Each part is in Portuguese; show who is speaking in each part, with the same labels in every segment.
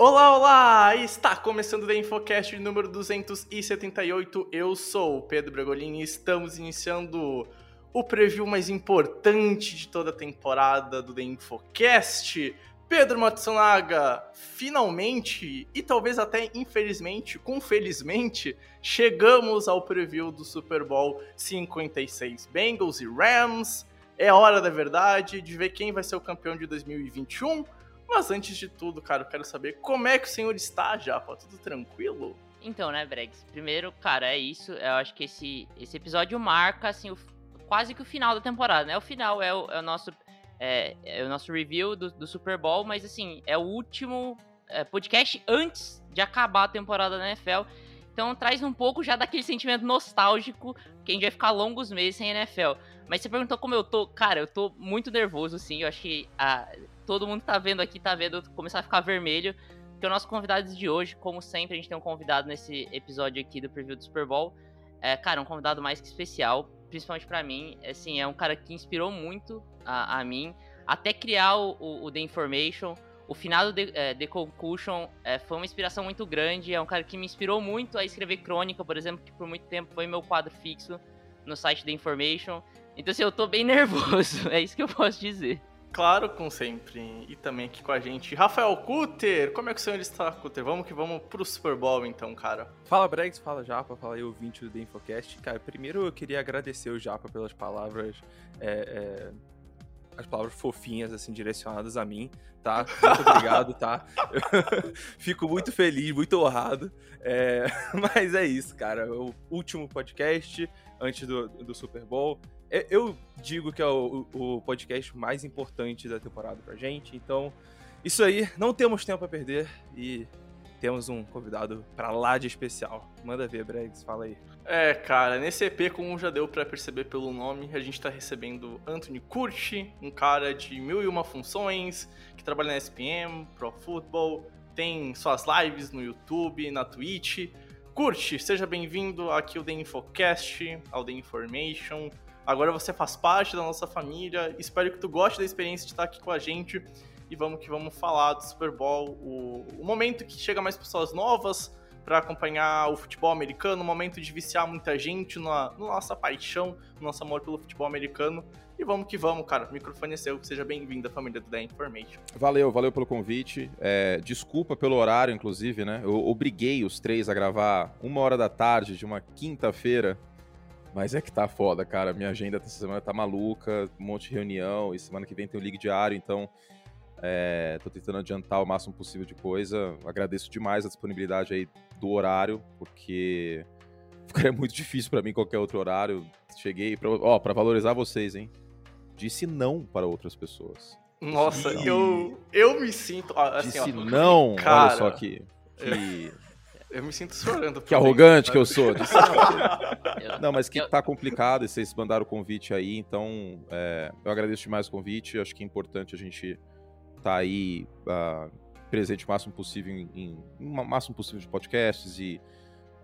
Speaker 1: Olá, olá! Está começando o The Infocast número 278. Eu sou o Pedro Bregolini e estamos iniciando o preview mais importante de toda a temporada do The Infocast. Pedro Matsunaga, finalmente, e talvez até infelizmente, com felizmente, chegamos ao preview do Super Bowl 56. Bengals e Rams. É hora da verdade, de ver quem vai ser o campeão de 2021. Mas antes de tudo, cara, eu quero saber como é que o senhor está, Japa? Tudo tranquilo?
Speaker 2: Então, né, Bregs? Primeiro, cara, é isso. Eu acho que esse, esse episódio marca, assim, o, quase que o final da temporada, né? O final é o, é o nosso, é, é o nosso review do, do, Super Bowl, mas, assim, é o último é, podcast antes de acabar a temporada da NFL. Então, traz um pouco já daquele sentimento nostálgico que a gente vai ficar longos meses sem NFL. Mas você perguntou como eu tô. Cara, eu tô muito nervoso, assim. Eu acho que a todo mundo tá vendo aqui, tá vendo começar a ficar vermelho. Porque o nosso convidado de hoje, como sempre, a gente tem um convidado nesse episódio aqui do preview do Super Bowl. É, cara, um convidado mais que especial, principalmente para mim. Assim, é um cara que inspirou muito a, a mim, até criar o, o, o, The Information. O final do The, é, The Concussion é, foi uma inspiração muito grande. É um cara que me inspirou muito a escrever crônica, por exemplo, que por muito tempo foi meu quadro fixo no site The Information. Então, assim, eu tô bem nervoso, é isso que eu posso dizer.
Speaker 1: Claro, como sempre. E também aqui com a gente, Rafael Cutter. Como é que o senhor está, Cutter? Vamos que vamos pro Super Bowl, então, cara.
Speaker 3: Fala, Bregs. Fala, Japa. Fala aí, ouvinte do The Infocast. Cara, primeiro eu queria agradecer o Japa pelas palavras... É, é, as palavras fofinhas, assim, direcionadas a mim, tá? Muito obrigado, tá? Fico muito feliz, muito honrado. É, mas é isso, cara. O último podcast antes do, do Super Bowl. Eu digo que é o, o, podcast mais importante da temporada pra gente, então isso aí, não temos tempo a perder e temos um convidado pra lá de especial. Manda ver, Bregs, fala aí.
Speaker 1: É, cara, nesse EP, como já deu para perceber pelo nome, a gente tá recebendo Anthony Curti, um cara de mil e uma funções, que trabalha na SPM, Pro Football, tem suas lives no YouTube, na Twitch. Curte, seja bem-vindo aqui ao The Infocast, ao The Information. Agora você faz parte da nossa família. Espero que tu goste da experiência de estar aqui com a gente. E vamos que vamos falar do Super Bowl, o, o momento que chega mais pessoas novas para acompanhar o futebol americano, o momento de viciar muita gente na, na nossa paixão, no nosso amor pelo futebol americano. E vamos que vamos, cara. O microfone é seu. Seja bem-vindo à família do The Information.
Speaker 4: Valeu, valeu pelo convite. É, desculpa pelo horário, inclusive, né? Eu obriguei os três a gravar uma hora da tarde de uma quinta-feira mas é que tá foda, cara. Minha agenda essa semana tá maluca, um monte de reunião, e semana que vem tem o Ligue Diário, então é, tô tentando adiantar o máximo possível de coisa. Agradeço demais a disponibilidade aí do horário, porque ficaria muito difícil para mim qualquer outro horário. Cheguei, pra, ó, pra valorizar vocês, hein? Disse não para outras pessoas.
Speaker 1: Nossa, eu, eu me sinto. Assim,
Speaker 4: Disse
Speaker 1: ó,
Speaker 4: não,
Speaker 1: cara,
Speaker 4: olha só que. que...
Speaker 1: Eu me sinto chorando.
Speaker 4: Que arrogante que eu sou. Disse, não. não, mas que tá complicado e vocês mandaram o convite aí, então é, eu agradeço demais o convite. Acho que é importante a gente tá aí uh, presente o máximo possível em, em, o máximo possível de podcasts e,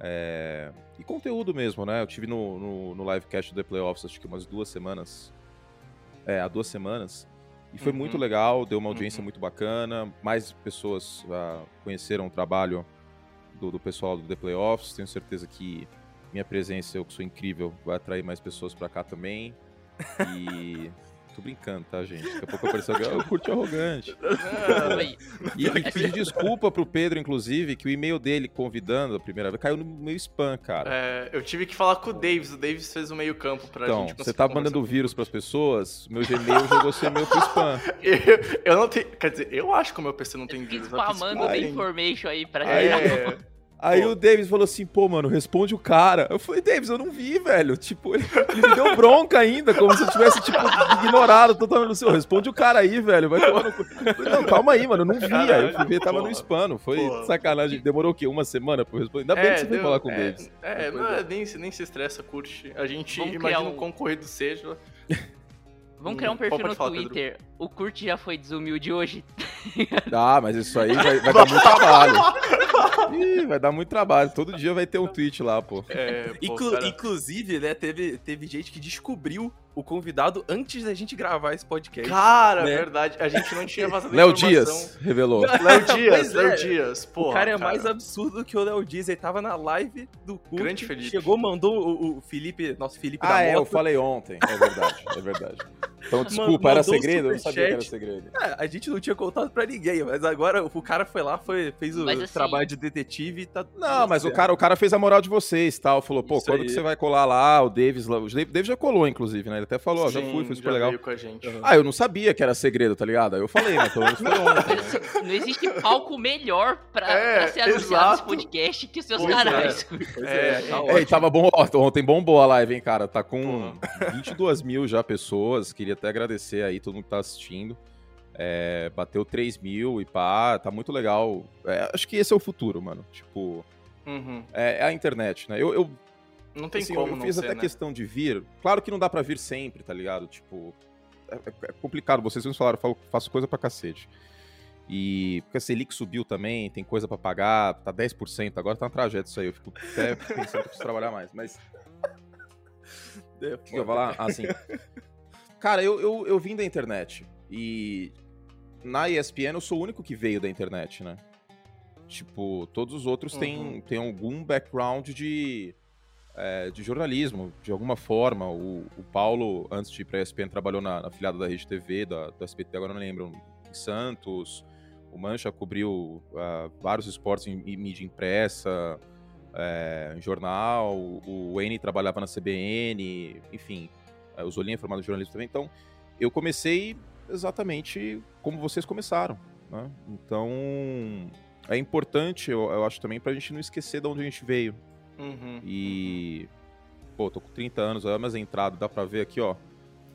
Speaker 4: é, e conteúdo mesmo, né? Eu tive no, no, no livecast do The Playoffs acho que umas duas semanas. É, há duas semanas. E foi uhum. muito legal, deu uma audiência uhum. muito bacana. Mais pessoas uh, conheceram o trabalho do, do pessoal do The Playoffs. Tenho certeza que minha presença, eu que sou incrível, vai atrair mais pessoas para cá também. E Tô brincando, tá, gente? Daqui a pouco apareceu alguém, eu curti arrogante. Não. E, e pedir desculpa pro Pedro, inclusive, que o e-mail dele convidando a primeira vez caiu no meu spam, cara.
Speaker 1: É, eu tive que falar com o Davis. O Davis fez o meio campo pra
Speaker 4: então,
Speaker 1: gente
Speaker 4: você tá mandando vírus pras pessoas, meu Gmail jogou seu e-mail pro spam.
Speaker 1: eu, eu não tenho... Quer dizer, eu acho que o meu PC não tem vírus.
Speaker 2: Spamando o information aí pra
Speaker 4: é, Aí pô. o Davis falou assim, pô, mano, responde o cara. Eu falei, Davis, eu não vi, velho. Tipo, ele, ele me deu bronca ainda, como se eu tivesse, tipo, ignorado totalmente no seu. Responde o cara aí, velho. Vai tomar no cu. Não, calma aí, mano, eu não vi. Aí eu fui ver, tava no spam. Foi porra. sacanagem. Demorou o quê? Uma semana pra eu responder? Ainda bem é, que você deu, foi falar com
Speaker 1: é,
Speaker 4: o Davis.
Speaker 1: É, não, é, nem, nem se estressa, curte. A gente Vamos imagina um... o quão corrido seja.
Speaker 2: Vamos criar um hum, perfil no falar, Twitter. Pedro. O Kurt já foi desumilde hoje.
Speaker 4: Ah, mas isso aí vai, vai dar muito trabalho. Ih, vai dar muito trabalho. Todo dia vai ter um tweet lá, pô.
Speaker 3: É, pô Inclu inclusive, né, teve, teve gente que descobriu o convidado antes da gente gravar esse podcast.
Speaker 1: Cara, né? verdade. A gente não tinha vazado
Speaker 4: Léo Dias revelou.
Speaker 1: Léo Dias, Léo é. Dias. Pô,
Speaker 3: o cara é cara. mais absurdo que o Léo Dias. Ele tava na live do Kurt.
Speaker 1: Grande Felipe.
Speaker 3: Chegou, mandou o, o Felipe, nosso Felipe
Speaker 4: ah,
Speaker 3: da
Speaker 4: é, eu falei ontem. É verdade, é verdade. Então, desculpa, era segredo? Eu não sabia que era segredo.
Speaker 3: É, a gente não tinha contado pra ninguém, mas agora o cara foi lá, foi, fez o assim, trabalho de detetive e tá.
Speaker 4: Não, mas o cara, o cara fez a moral de vocês tal. Falou, pô, Isso quando aí. que você vai colar lá? O Davis lá. O Davis já colou, inclusive, né? Ele até falou, ó, já fui, foi super legal.
Speaker 1: Uhum.
Speaker 4: Ah, eu não sabia que era segredo, tá ligado? Aí eu falei, né? Pelo menos foi ontem.
Speaker 2: Né? Não existe palco melhor pra, é, pra ser anunciado nesse podcast que os seus pois canais.
Speaker 4: É, é, tá é, é tava bom. Ontem bombou a live, hein, cara? Tá com 22 mil já pessoas. Queria até agradecer aí todo mundo que tá assistindo. É, bateu 3 mil e pá, tá muito legal. É, acho que esse é o futuro, mano. Tipo, uhum. é, é, a internet, né? Eu, eu
Speaker 1: não tem assim, como
Speaker 4: eu, eu fiz até
Speaker 1: né?
Speaker 4: questão de vir. Claro que não dá para vir sempre, tá ligado? Tipo, é, é, é complicado. Vocês mesmos falaram, eu faço coisa pra cacete. E porque a Selic subiu também, tem coisa para pagar, tá 10%, agora tá uma tragédia isso aí. Eu fico até pensando que eu preciso trabalhar mais, mas. O que eu vou falar? Assim. Cara, eu, eu, eu vim da internet. E na ESPN eu sou o único que veio da internet, né? Tipo, todos os outros uhum. têm, têm algum background de, é, de jornalismo, de alguma forma. O, o Paulo, antes de ir pra ESPN, trabalhou na, na filiada da Rede TV, da, do SBT, agora não lembro, em Santos. O Mancha cobriu uh, vários esportes em, em mídia impressa, é, em jornal. O Wayne trabalhava na CBN, enfim. É, o Zolinha é formado em jornalismo também. Então, eu comecei exatamente como vocês começaram. Né? Então, é importante, eu, eu acho também, pra gente não esquecer de onde a gente veio. Uhum, e, pô, tô com 30 anos, olha minhas entradas, dá pra ver aqui, ó.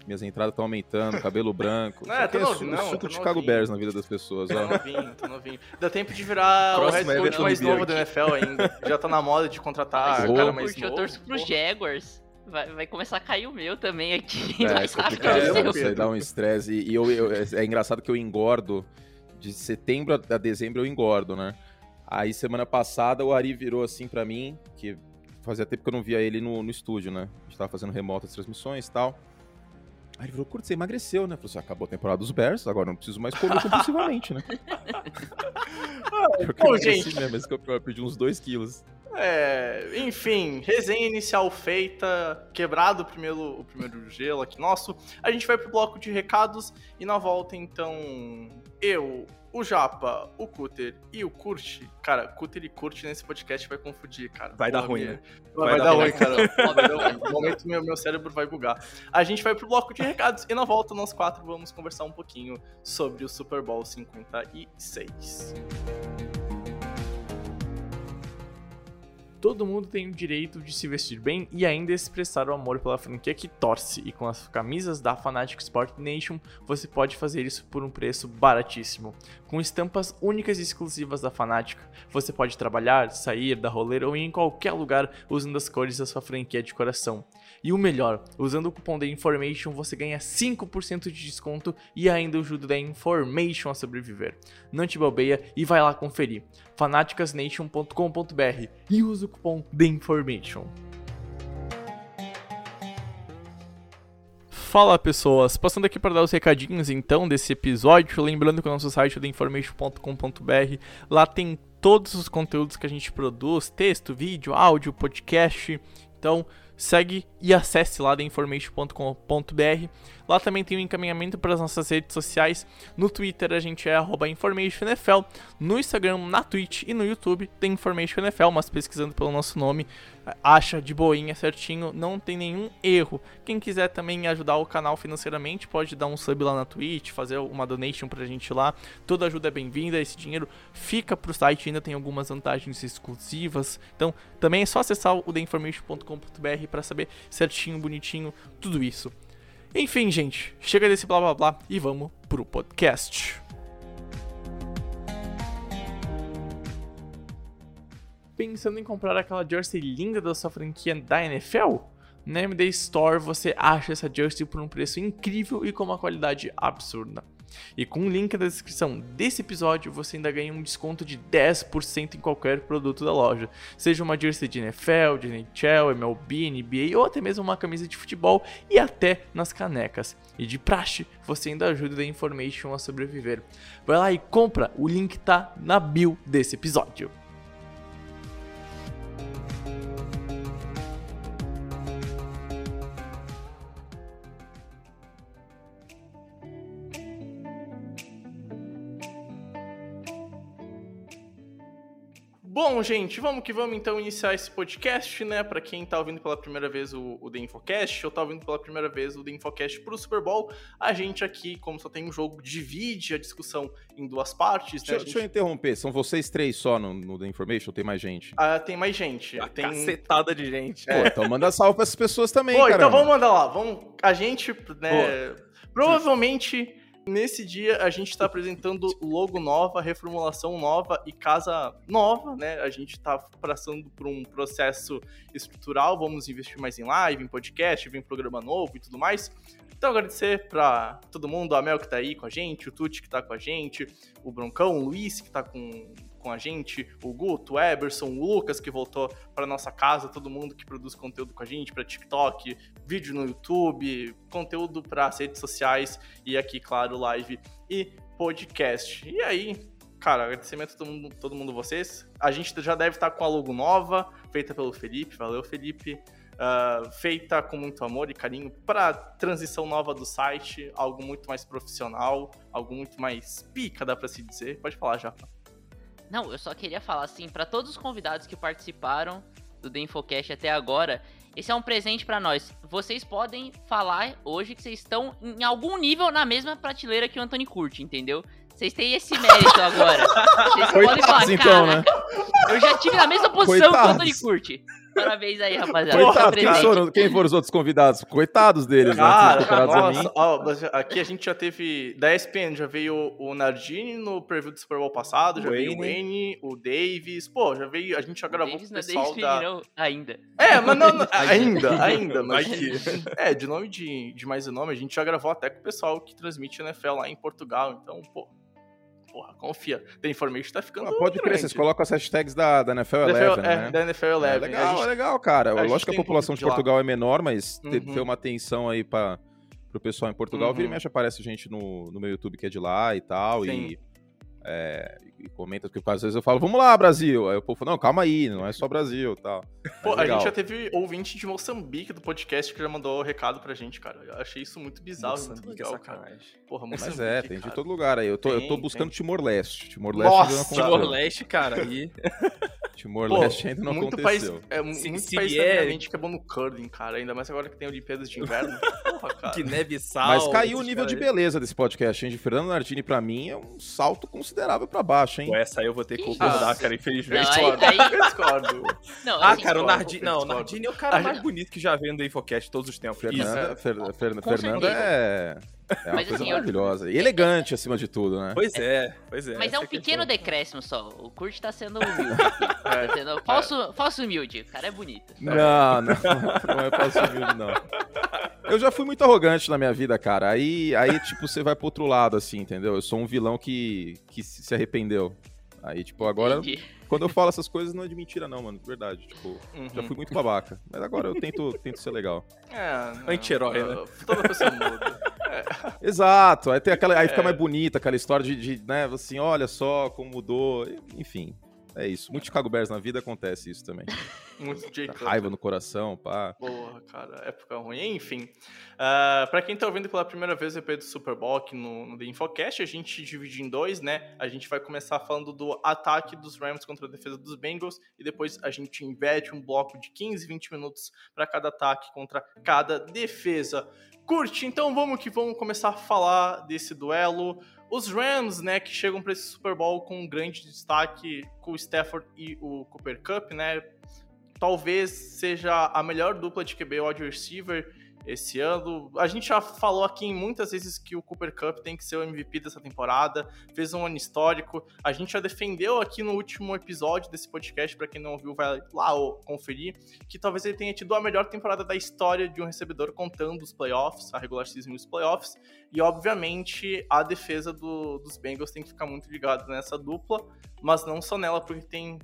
Speaker 4: Minhas entradas estão aumentando, cabelo branco.
Speaker 1: Não, é, tô novinho, não,
Speaker 4: suco de Chicago Bears na vida das pessoas,
Speaker 1: ó. Tô novinho, tô novinho. Dá tempo de virar o head coach mais novo da NFL ainda. Já tá na moda de contratar o cara mais novo.
Speaker 2: Eu torço pro Jaguars. Vai, vai, começar a cair o meu também aqui.
Speaker 4: É, é complicado, isso dá um estresse. E eu, eu, é engraçado que eu engordo. De setembro a dezembro eu engordo, né? Aí semana passada o Ari virou assim para mim, que fazia tempo que eu não via ele no, no estúdio, né? A gente tava fazendo remotas transmissões e tal. Aí ele falou, curto, você emagreceu, né? Falou assim, acabou a temporada dos Bears, agora não preciso mais comer compulsivamente, né? Pô, gente... Mesmo, mas eu perdi uns 2 quilos.
Speaker 1: É, enfim, resenha inicial feita, quebrado o primeiro, o primeiro gelo aqui nosso. A gente vai pro bloco de recados e na volta, então, eu, o Japa, o Cutter e o Kurt. Cara, Cutter e Kurt nesse podcast vai confundir, cara.
Speaker 3: Vai dar ruim, né?
Speaker 1: Vai, vai dar, dar ruim, cara. No momento meu, meu cérebro vai bugar. A gente vai pro bloco de recados e na volta nós quatro vamos conversar um pouquinho sobre o Super Bowl 56. Todo mundo tem o direito de se vestir bem e ainda expressar o amor pela franquia que torce, e com as camisas da Fanatic Sport Nation você pode fazer isso por um preço baratíssimo. Com estampas únicas e exclusivas da Fanatic, você pode trabalhar, sair, dar rolê ou ir em qualquer lugar usando as cores da sua franquia de coração. E o melhor, usando o cupom da Information você ganha 5% de desconto e ainda ajuda da Information a sobreviver. Não te bobeia e vai lá conferir fanaticasnation.com.br e usa o cupom THEINFORMATION. Fala pessoas, passando aqui para dar os recadinhos então desse episódio, lembrando que o nosso site é theinformation.com.br, lá tem todos os conteúdos que a gente produz, texto, vídeo, áudio, podcast, então segue e acesse lá theinformation.com.br. Lá também tem o um encaminhamento para as nossas redes sociais. No Twitter a gente é InformationNFL, no Instagram, na Twitch e no YouTube tem InformationNFL, mas pesquisando pelo nosso nome, acha de boinha certinho, não tem nenhum erro. Quem quiser também ajudar o canal financeiramente, pode dar um sub lá na Twitch, fazer uma donation pra gente lá. Toda ajuda é bem-vinda, esse dinheiro fica pro site, ainda tem algumas vantagens exclusivas. Então, também é só acessar o theinformation.com.br para saber certinho, bonitinho, tudo isso. Enfim, gente, chega desse blá blá blá e vamos pro podcast. Pensando em comprar aquela jersey linda da sua franquia da NFL? Na MD Store você acha essa jersey por um preço incrível e com uma qualidade absurda. E com o link da descrição desse episódio, você ainda ganha um desconto de 10% em qualquer produto da loja. Seja uma jersey de NFL, de NHL, MLB, NBA ou até mesmo uma camisa de futebol e até nas canecas. E de praxe, você ainda ajuda a Information a sobreviver. Vai lá e compra, o link tá na bio desse episódio. Bom, gente, vamos que vamos então iniciar esse podcast, né? Para quem tá ouvindo pela primeira vez o, o The Infocast, ou tá ouvindo pela primeira vez o The Infocast pro Super Bowl, a gente aqui, como só tem um jogo, divide a discussão em duas partes,
Speaker 4: né? Deixa,
Speaker 1: gente...
Speaker 4: deixa eu interromper, são vocês três só no, no The Information ou tem mais gente?
Speaker 1: Ah, tem mais gente.
Speaker 3: A
Speaker 1: tem
Speaker 3: cacetada de gente.
Speaker 4: Pô, então manda salve pra essas pessoas também,
Speaker 1: Pô,
Speaker 4: cara.
Speaker 1: então vamos mandar lá. Vamos, a gente, né? Provavelmente nesse dia a gente está apresentando logo nova, reformulação nova e casa nova, né? A gente está passando por um processo estrutural, vamos investir mais em live, em podcast, em programa novo e tudo mais. Então agradecer para todo mundo, a Mel que tá aí com a gente, o Tuti que tá com a gente, o Broncão, o Luiz que tá com, com a gente, o Guto, o Eberson, o Lucas que voltou para nossa casa, todo mundo que produz conteúdo com a gente para TikTok, vídeo no YouTube, conteúdo para redes sociais e aqui, claro, live e podcast. E aí, cara, agradecimento a todo mundo, todo mundo vocês. A gente já deve estar com a logo nova, feita pelo Felipe. Valeu, Felipe. Uh, feita com muito amor e carinho para transição nova do site, algo muito mais profissional, algo muito mais pica, dá para se dizer. Pode falar, Japa.
Speaker 2: Não, eu só queria falar assim, para todos os convidados que participaram do The Infocast até agora, esse é um presente para nós. Vocês podem falar hoje que vocês estão em algum nível na mesma prateleira que o Anthony curte, entendeu? Vocês têm esse mérito agora. Vocês podem falar,
Speaker 4: então, né?
Speaker 2: eu já tive na mesma posição
Speaker 4: Coitados.
Speaker 2: que o Anthony curte. Parabéns aí, rapaziada.
Speaker 4: Coitados, quem foram, quem foram os outros convidados? Coitados deles, né?
Speaker 1: Cara,
Speaker 4: Comparados a mim.
Speaker 1: nossa, ó, mas aqui a gente já teve da ESPN, já veio o Nardini no preview do Super Bowl passado, já veio o Wayne, o Davis, pô, já veio, a gente já gravou
Speaker 2: Davis
Speaker 1: com o
Speaker 2: é
Speaker 1: pessoal
Speaker 2: Davis
Speaker 1: da...
Speaker 2: Não, ainda.
Speaker 1: É, mas não, não, ainda, ainda, mas...
Speaker 3: Que-
Speaker 1: É, de nome de, de mais um nome, a gente já gravou até com o pessoal que transmite NFL lá em Portugal, então, pô, porra, confia. The Information tá ficando
Speaker 4: Ah, pode crer, vocês colocam as hashtags da, da NFL
Speaker 1: NFL,
Speaker 4: Eleven,
Speaker 1: é,
Speaker 4: né?
Speaker 1: da NFL
Speaker 4: É,
Speaker 1: Eleven.
Speaker 4: legal,
Speaker 1: A gente-
Speaker 4: é legal, cara. Lógico que a população de
Speaker 1: de lá.
Speaker 4: Portugal é menor, mas
Speaker 1: Uhum.
Speaker 4: ter uma atenção aí para pro pessoal em Portugal.
Speaker 1: Uhum.
Speaker 4: Vira e mexe, aparece gente no, no meu YouTube que é de lá e tal.
Speaker 1: Sim.
Speaker 4: E, é, e comenta, porque às vezes eu falo, vamos lá, Brasil. Aí o povo fala, não, calma aí, não é só Brasil e tal.
Speaker 1: Pô,
Speaker 4: Mas
Speaker 1: a gente já teve ouvinte de Moçambique do podcast que já mandou recado pra gente, cara. Eu achei isso muito bizarro, muito
Speaker 3: Moçambique é
Speaker 1: legal, cara. Porra,
Speaker 4: Mas
Speaker 1: Moçambique,
Speaker 4: é, tem de
Speaker 1: cara.
Speaker 4: todo lugar aí. Eu tô, eu tô
Speaker 1: Tem,
Speaker 4: buscando
Speaker 1: tem.
Speaker 4: Timor-Leste. Timor-Leste
Speaker 1: Nossa!
Speaker 4: ainda não aconteceu.
Speaker 3: Timor-Leste, cara, aí.
Speaker 4: Timor-Leste ainda não
Speaker 1: muito país,
Speaker 4: aconteceu.
Speaker 1: é, mu-
Speaker 3: Se-
Speaker 1: muito
Speaker 3: se
Speaker 1: país mente que é bom no curling, cara. Ainda mais agora que tem Olimpíadas de Inverno. Porra, cara.
Speaker 3: Que neve e sal.
Speaker 4: Mas caiu o nível de beleza desse podcast, hein? De Fernando Nardini, pra mim, é um salto considerável pra baixo, hein?
Speaker 3: Pô, essa aí eu vou ter que concordar, cara, infelizmente.
Speaker 2: Não, aí-
Speaker 1: Discordo,
Speaker 2: aí-
Speaker 1: eu discordo.
Speaker 2: Não,
Speaker 3: Ah, cara, o Nardini.
Speaker 1: eu
Speaker 3: Não, o. Nardini é o cara mais bonito que já veio no Infocast todos os tempos. Isso.
Speaker 4: Fernanda, Fer- Fer-
Speaker 2: Com
Speaker 4: Fernanda é, é uma
Speaker 2: Mas,
Speaker 4: coisa
Speaker 2: assim, eu-
Speaker 4: maravilhosa. E elegante, acima de tudo, né?
Speaker 3: Pois é, pois é.
Speaker 2: Mas é um
Speaker 3: que
Speaker 2: pequeno
Speaker 3: bom.
Speaker 2: decréscimo só. O Kurt tá sendo humilde. aqui. Tá sendo falso, falso humilde. O cara é bonito.
Speaker 4: Não, não, não é fácil humilde, não. Eu já fui muito arrogante na minha vida, cara. Aí, aí tipo, você vai pro outro lado, assim, entendeu? Eu sou um vilão que, que se arrependeu. Aí, tipo, agora,
Speaker 2: Entendi.
Speaker 4: quando eu falo essas coisas, não é de mentira, não, mano. De verdade. Tipo, já
Speaker 1: Uhum.
Speaker 4: fui muito babaca. Mas agora eu tento, tento ser legal.
Speaker 1: É,
Speaker 3: Anti-herói, né?
Speaker 1: Toda pessoa muda.
Speaker 4: Exato. Aí, tem aquela, aí fica
Speaker 1: É.
Speaker 4: mais bonita aquela história de, de, né, assim, olha só como mudou. Enfim. É isso. Muito Chicago Bears na vida acontece isso também.
Speaker 1: Muito Jay
Speaker 4: Raiva no coração, pá.
Speaker 1: Porra, cara, época ruim. Enfim, uh, pra quem tá ouvindo pela primeira vez o EP do Super Bowl aqui no, no The Infocast, a gente divide em dois, né? A gente vai começar falando do ataque dos Rams contra a defesa dos Bengals e depois a gente inverte um bloco de 15, 20 minutos para cada ataque contra cada defesa. Curte, então vamos que vamos começar a falar desse duelo. Os Rams, né, que chegam para esse Super Bowl com um grande destaque com o Stafford e o Cooper Cup, né? Talvez seja a melhor dupla de QB wide receiver esse ano. A gente já falou aqui muitas vezes que o Cooper Cup tem que ser o MVP dessa temporada, fez um ano histórico. A gente já defendeu aqui no último episódio desse podcast, para quem não ouviu, vai lá conferir, que talvez ele tenha tido a melhor temporada da história de um recebedor contando os playoffs, a regular season e os playoffs. E obviamente a defesa do, dos Bengals tem que ficar muito ligada nessa dupla, mas não só nela, porque tem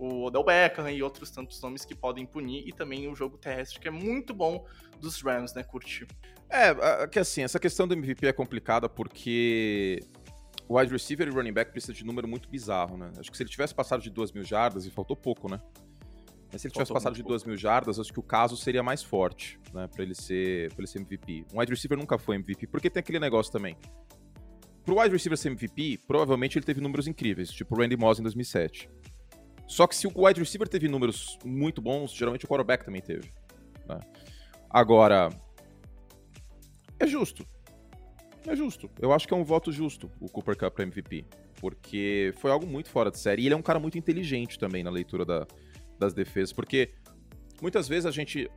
Speaker 1: o Odell Beckham e outros tantos nomes que podem punir, e também o jogo terrestre, que é muito bom dos Rams, né, Curti?
Speaker 4: É, que assim, essa questão do MVP é complicada porque o wide receiver e running back precisa de número muito bizarro, né? Acho que se ele tivesse passado de 2 mil jardas, e faltou pouco, né? Mas se ele tivesse passado de 2 mil jardas, acho que o caso seria mais forte, né? Pra ele ser, pra ele ser MVP. Um wide receiver nunca foi MVP, porque tem aquele negócio também. Pro wide receiver ser MVP, provavelmente ele teve números incríveis, tipo o Randy Moss em 2007. Só que se o wide receiver teve números muito bons, geralmente o quarterback também teve. Né? Agora, é justo. É justo. Eu acho que é um voto justo o Cooper Cup para MVP. Porque foi algo muito fora de série. E ele é um cara muito inteligente também na leitura da, das defesas. Porque muitas vezes a gente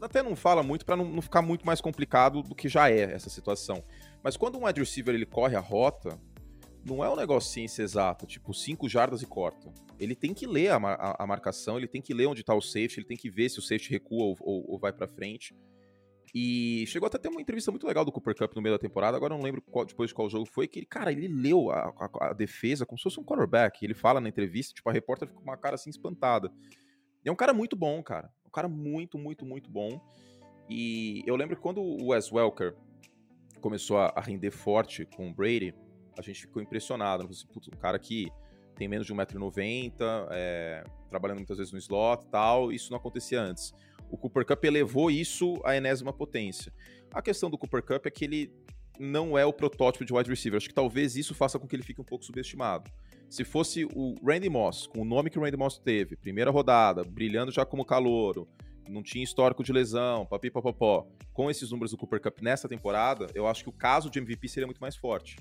Speaker 4: até não fala muito para não, não, ficar muito mais complicado do que já é essa situação. Mas quando um wide receiver ele corre a rota, não é um negócio ciência exata, tipo 5 jardas e corta. Ele tem que ler a, a, marcação, ele tem que ler onde tá o safety, ele tem que ver se o safety recua ou, ou, ou vai para frente. E chegou até a ter uma entrevista muito legal do Cooper Cup no meio da temporada, agora não lembro qual, depois de qual jogo foi, que, cara, ele leu a, a, a, defesa como se fosse um quarterback. Ele fala na entrevista, tipo, a repórter fica com uma cara assim espantada. E é um cara muito bom, cara. Um cara muito, muito, muito bom. E eu lembro que quando o Wes Welker começou a, a render forte com o Brady, a gente ficou impressionado. Assim, um cara que tem menos de 1,90m, é, trabalhando muitas vezes no slot tal, isso não acontecia antes. O Cooper Cup elevou isso à enésima potência. A questão do Cooper Cup é que ele não é o protótipo de wide receiver. Acho que talvez isso faça com que ele fique um pouco subestimado. Se fosse o Randy Moss, com o nome que o Randy Moss teve, primeira rodada, brilhando já como calouro, não tinha histórico de lesão, papi papapó, com esses números do Cooper Cup nessa temporada, eu acho que o caso de MVP seria muito mais forte.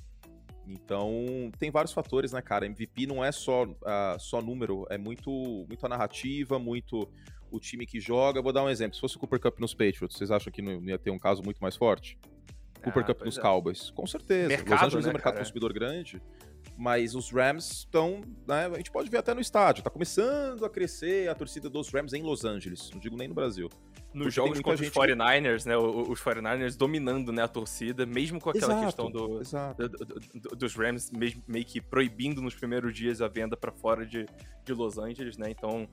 Speaker 4: Então, tem vários fatores, né, cara? MVP não é só, uh, só número, é muito, muito a narrativa, muito o time que joga. Vou dar um exemplo. Se fosse o Cooper Cup nos Patriots, vocês acham que não ia ter um caso muito mais forte? Cooper ah, Cup nos é. Cowboys? Com certeza. Mercado, Los Angeles né, é um mercado cara? consumidor grande. Mas os Rams estão, né, a gente pode ver até no estádio, tá começando a crescer a torcida dos Rams em Los Angeles, não digo nem no Brasil.
Speaker 3: Nos jogos contra gente... os 49ers, né, os 49ers dominando, né, a torcida, mesmo com aquela exato, questão do, do, do, dos Rams meio que proibindo nos primeiros dias a venda para fora de, de Los Angeles, né, então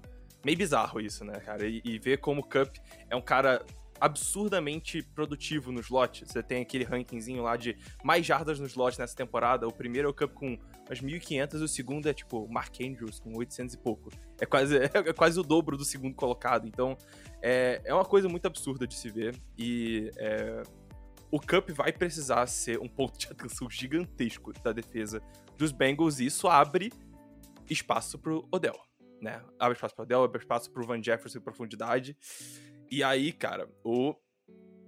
Speaker 3: meio bizarro isso, né, cara, e, e ver como o Cup é um cara absurdamente produtivo no slot. Você tem aquele rankingzinho lá de mais jardas no slot nessa temporada. O primeiro é o Cup com umas 1.500 e o segundo é tipo Mark Andrews com 800 e pouco. É quase, é quase o dobro do segundo colocado. Então é, é uma coisa muito absurda de se ver. E é, o Cup vai precisar ser um ponto de atenção gigantesco da defesa dos Bengals e isso abre espaço pro Odell. Né? Abre espaço pro Odell, abre espaço pro Van Jefferson em profundidade. E aí, cara, o,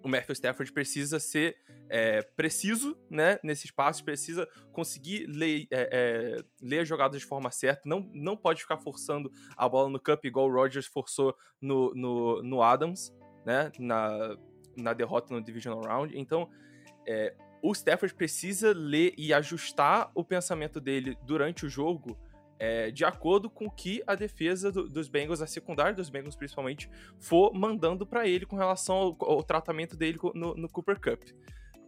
Speaker 3: o Matthew Stafford precisa ser é, preciso né, nesse espaço, precisa conseguir ler, é, é, ler as jogadas de forma certa, não, não pode ficar forçando a bola no cup igual o Rodgers forçou no, no, no Adams, né, na, na derrota no Divisional Round. Então, é, o Stafford precisa ler e ajustar o pensamento dele durante o jogo é, de acordo com o que a defesa do, dos Bengals, a secundária dos Bengals principalmente, for mandando para ele com relação ao, ao, tratamento dele no, no Cooper Cup.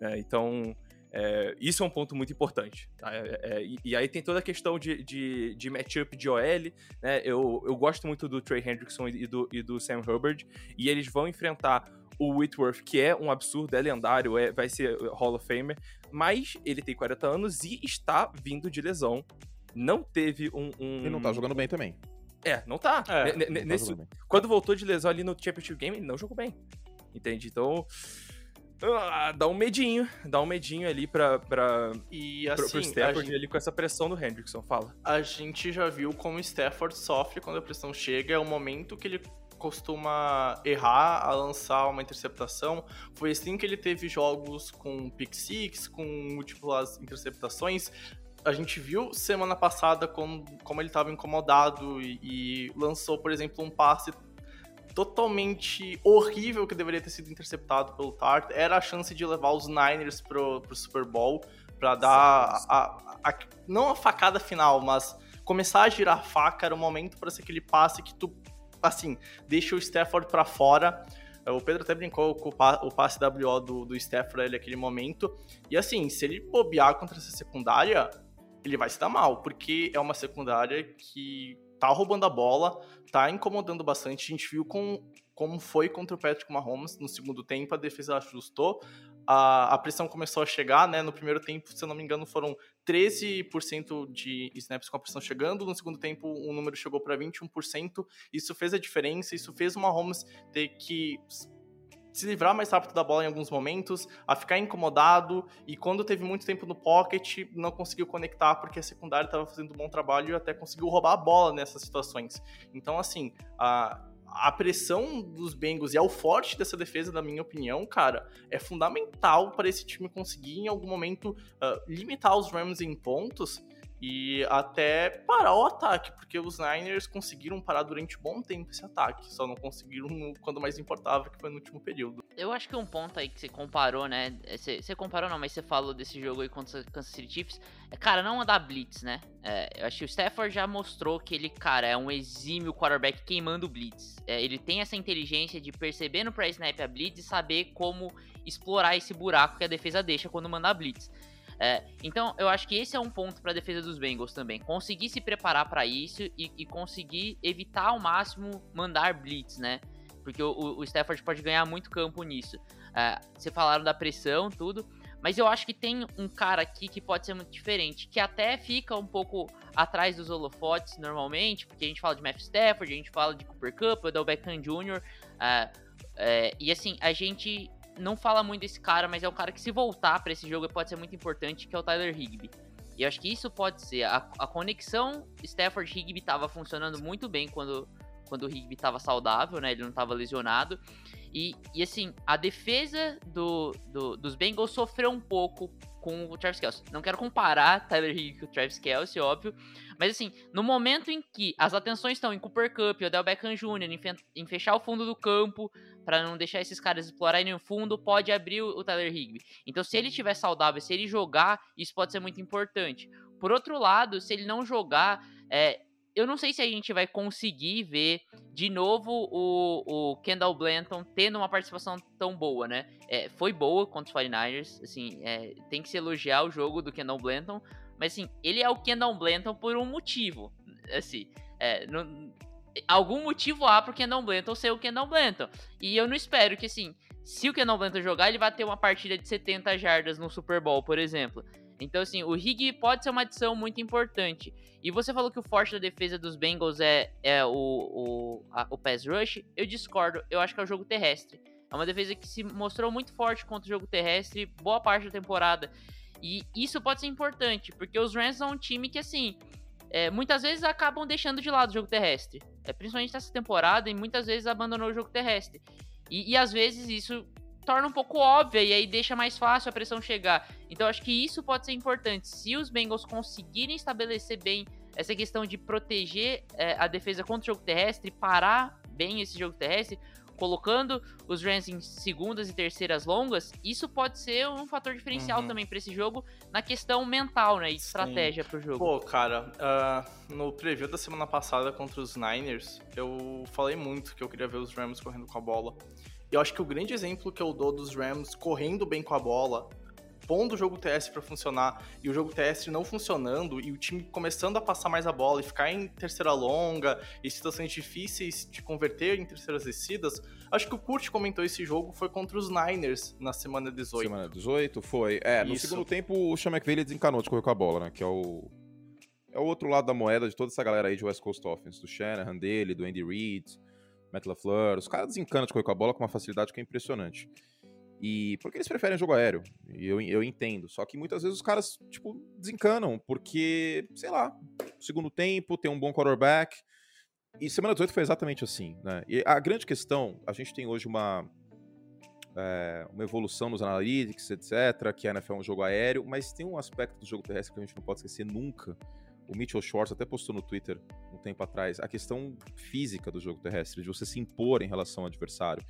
Speaker 3: É, então, é, isso é um ponto muito importante. Tá? É, é, e, e, aí tem toda a questão de, de, de matchup de OL. Né? Eu, eu gosto muito do Trey Hendrickson e do, e do Sam Hubbard, e eles vão enfrentar o Whitworth, que é um absurdo, é lendário, é, vai ser Hall of Famer, mas ele tem 40 anos e está vindo de lesão não teve um, um...
Speaker 4: Ele não tá jogando bem também.
Speaker 3: É, não tá.
Speaker 1: É,
Speaker 3: N- n- nesse... Quando voltou de lesão ali no Championship Game, ele não jogou bem. Entende? Então. ah, dá um medinho. Dá um medinho ali pra, pra,
Speaker 1: E assim,
Speaker 3: pro
Speaker 1: a
Speaker 3: Stafford
Speaker 1: gente,
Speaker 3: ali com essa pressão do Hendrickson. Fala.
Speaker 1: a gente já viu como o Stafford sofre quando a pressão chega. É o momento que ele costuma errar a lançar uma interceptação. Foi assim que ele teve jogos com pick six, com múltiplas interceptações. A gente viu semana passada como, como ele estava incomodado e, e lançou, por exemplo, um passe totalmente horrível que deveria ter sido interceptado pelo Tart. Era a chance de levar os Niners pro, pro Super Bowl para dar a, a- a- não a facada final, mas começar a girar a faca. Era o momento para ser aquele passe que tu assim deixa o Stafford para fora. O Pedro até brincou com o pa- o passe WO do, do Stafford ali naquele momento. E assim, se ele bobear contra essa secundária, ele vai se dar mal, porque é uma secundária que tá roubando a bola, tá incomodando bastante. A gente viu com, como foi contra o Patrick Mahomes no segundo tempo, a defesa ajustou, a, a pressão começou a chegar, né? No primeiro tempo, se eu não me engano, foram 13% de snaps com a pressão chegando, no segundo tempo o número chegou para 21%. Isso fez a diferença, isso fez o Mahomes ter que se livrar mais rápido da bola em alguns momentos, a ficar incomodado e quando teve muito tempo no pocket, não conseguiu conectar porque a secundária estava fazendo um bom trabalho e até conseguiu roubar a bola nessas situações. Então, assim, a, a pressão dos Bengals e é o forte dessa defesa, na minha opinião, cara, é fundamental para esse time conseguir em algum momento ah, limitar os Rams em pontos e até parar o ataque, porque os Niners conseguiram parar durante um bom tempo esse ataque, só não conseguiram quando mais importava, que foi no último período.
Speaker 2: Eu acho que um ponto aí que você comparou, né? é, Você, você comparou não, mas você falou desse jogo aí contra o Kansas City Chiefs. É, cara, não andar blitz, né? É, eu acho que o Stafford já mostrou que ele, cara, é um exímio quarterback queimando blitz. É, ele tem essa inteligência de perceber no pré-snap a blitz e saber como explorar esse buraco que a defesa deixa quando manda blitz. É, então, eu acho que esse é um ponto para a defesa dos Bengals também. Conseguir se preparar para isso e, e conseguir evitar ao máximo mandar blitz, né? Porque o, o- Stafford pode ganhar muito campo nisso. É, você falaram da pressão, tudo. Mas eu acho que tem um cara aqui que pode ser muito diferente, que até fica um pouco atrás dos holofotes normalmente, porque a gente fala de Matthew Stafford, a gente fala de Cooper Cup, Odell Beckham Jr. é, é, e assim, a gente não fala muito desse cara, mas é um cara que se voltar pra esse jogo pode ser muito importante, que é o Tyler Higbee. E eu acho que isso pode ser. A, a conexão Stafford-Higbee tava funcionando muito bem quando, quando o Higbee tava saudável, né? Ele não tava lesionado. E, e assim, a defesa do, do- dos Bengals sofreu um pouco com o Travis Kelce. Não quero comparar Tyler Higbee com o Travis Kelce, óbvio. Mas assim, no momento em que as atenções estão em Cooper Cup, Odell Beckham Jr., em, fe- em fechar o fundo do campo, para não deixar esses caras explorarem o fundo, pode abrir o, Tyler Higbee. Então, se ele estiver saudável, se ele jogar, isso pode ser muito importante. Por outro lado, se ele não jogar, é, eu não sei se a gente vai conseguir ver de novo o, o Kendall Blanton tendo uma participação tão boa, né? É, foi boa contra os 49ers, assim, é, tem que se elogiar o jogo do Kendall Blanton, mas assim, ele é o Kendall Blanton por um motivo, assim, é, não- algum motivo há pro Kendall Blanton ser o Kendall Blanton, e eu não espero que, assim, se o Kendall Blanton jogar, ele vai ter uma partida de 70 jardas no Super Bowl, por exemplo. Então, assim, o Higgy pode ser uma adição muito importante. E você falou que o forte da defesa dos Bengals é, é o, o, a- o pass rush. Eu discordo. Eu acho que é o jogo terrestre. É uma defesa que se mostrou muito forte contra o jogo terrestre boa parte da temporada. E isso pode ser importante, porque os Rams são um time que, assim, é, muitas vezes acabam deixando de lado o jogo terrestre. É, principalmente nessa temporada, e muitas vezes abandonou o jogo terrestre. E, e às vezes isso torna um pouco óbvia e aí deixa mais fácil a pressão chegar. Então acho que isso pode ser importante. Se os Bengals conseguirem estabelecer bem essa questão de proteger é, a defesa contra o jogo terrestre, parar bem esse jogo terrestre, colocando os Rams em segundas e terceiras longas, isso pode ser um fator diferencial
Speaker 1: Uhum.
Speaker 2: também para esse jogo na questão mental, né, e estratégia para o jogo.
Speaker 1: Pô, cara, ah, no preview da semana passada contra os Niners, eu falei muito que eu queria ver os Rams correndo com a bola. E eu acho que o grande exemplo que eu dou dos Rams correndo bem com a bola, pondo o jogo terrestre pra funcionar e o jogo terrestre não funcionando e o time começando a passar mais a bola e ficar em terceira longa e situações difíceis de converter em terceiras descidas, acho que o Kurt comentou esse jogo foi contra os Niners na semana 18.
Speaker 4: Semana 18 foi. É, no
Speaker 1: Isso.
Speaker 4: segundo tempo o Sean McVay desencanou de correr com a bola, né? Que é o. É o outro lado da moeda de toda essa galera aí de West Coast Offense, do Shanahan, dele, do Andy Reid, Matt LaFleur. Os caras desencanam de correr com a bola com uma facilidade que é impressionante. E porque eles preferem jogo aéreo, eu, eu entendo. Só que muitas vezes os caras, tipo, desencanam, porque, sei lá, segundo tempo, tem um bom quarterback. E semana 18 foi exatamente assim, né? E a grande questão, a gente tem hoje uma, é, uma evolução nos analytics, etc., que a NFL é um jogo aéreo, mas tem um aspecto do jogo terrestre que a gente não pode esquecer nunca. O Mitchell Schwartz até postou no Twitter um tempo atrás a questão física do jogo terrestre, de você se impor em relação ao adversário.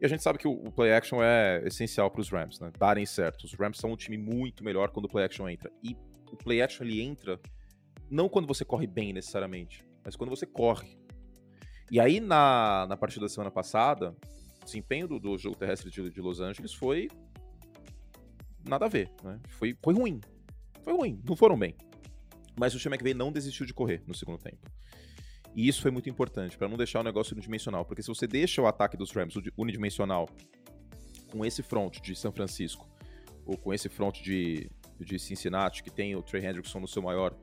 Speaker 4: E a gente sabe que o, play action é essencial para os Rams, né? Darem certo. Os Rams são um time muito melhor quando o play action entra. E o play action ele entra não quando você corre bem necessariamente, mas quando você corre. E aí na, na partida da semana passada, o desempenho do, do jogo terrestre de, de, Los Angeles foi nada a ver, né? Foi, foi ruim. Foi ruim, não foram bem. Mas o Sean McVay não desistiu de correr no segundo tempo. E isso foi muito importante, para não deixar o negócio unidimensional. Porque se você deixa o ataque dos Rams unidimensional com esse front de São Francisco, ou com esse front de, de Cincinnati, que tem o Trey Hendrickson no seu maior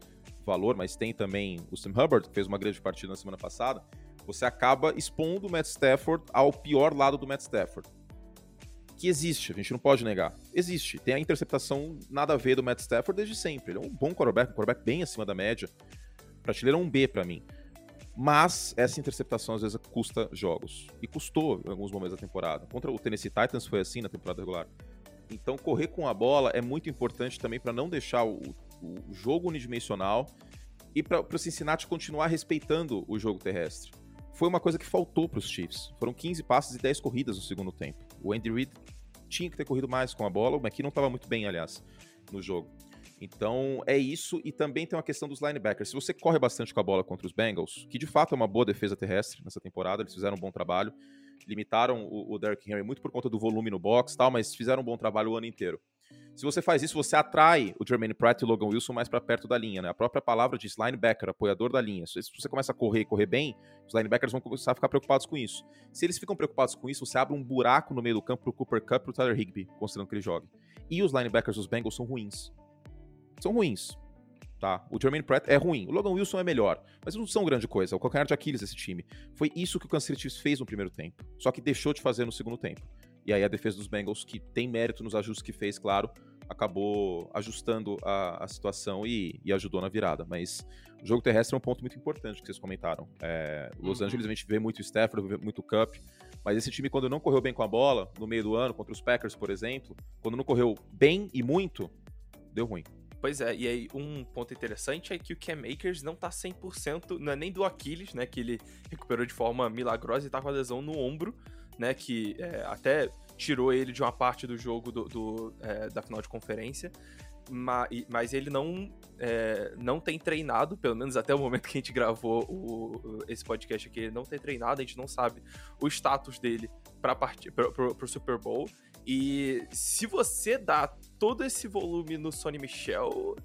Speaker 4: valor, mas tem também o Sam Hubbard, que fez uma grande partida na semana passada, você acaba expondo o Matt Stafford ao pior lado do Matt Stafford. Que existe, a gente não pode negar. Existe. Tem a interceptação nada a ver do Matt Stafford desde sempre. Ele é um bom quarterback, um quarterback bem acima da média. Prateleira um B para mim. Mas essa interceptação às vezes custa jogos. E custou em alguns momentos da temporada. Contra o Tennessee Titans foi assim na temporada regular. Então correr com a bola é muito importante também para não deixar o, o, jogo unidimensional e para o Cincinnati continuar respeitando o jogo terrestre. Foi uma coisa que faltou para os Chiefs. Foram 15 passes e 10 corridas no segundo tempo. O Andy Reid tinha que ter corrido mais com a bola. O McKee não estava muito bem, aliás, no jogo. Então é isso, e também tem uma questão dos linebackers. Se você corre bastante com a bola contra os Bengals, que de fato é uma boa defesa terrestre nessa temporada, eles fizeram um bom trabalho, limitaram o, o Derrick Henry muito por conta do volume no box tal, mas fizeram um bom trabalho o ano inteiro. Se você faz isso, você atrai o Jermaine Pratt e o Logan Wilson mais para perto da linha, né? A própria palavra diz linebacker, apoiador da linha. Se você começa a correr e correr bem, os linebackers vão começar a ficar preocupados com isso. Se eles ficam preocupados com isso, você abre um buraco no meio do campo pro Cooper Cup e pro Tyler Higby, considerando que ele jogue. E os linebackers dos Bengals são ruins são ruins. Tá? O Jermaine Pratt é ruim. O Logan Wilson é melhor. Mas não são grande coisa. É o calcanhar de Aquiles desse time. Foi isso que o Kansas City fez no primeiro tempo. Só que deixou de fazer no segundo tempo. E aí a defesa dos Bengals, que tem mérito nos ajustes que fez, claro, acabou ajustando a, a situação e, e, ajudou na virada. Mas o jogo terrestre é um ponto muito importante que vocês comentaram. É, Los uhum. Angeles a gente vê muito Stafford, vê muito Cup, mas esse time quando não correu bem com a bola, no meio do ano, contra os Packers, por exemplo, quando não correu bem e muito, deu ruim.
Speaker 3: Pois é, e aí um ponto interessante é que o Cam Akers não tá 100%, não é nem do Aquiles, né, que ele recuperou de forma milagrosa e tá com a lesão no ombro, né, que é, até tirou ele de uma parte do jogo do, do é, da final de conferência, mas, mas ele não, é, não tem treinado, pelo menos até o momento que a gente gravou o, esse podcast aqui, ele não tem treinado, a gente não sabe o status dele para pro Super Bowl. E se você dá todo esse volume no Sony Michel,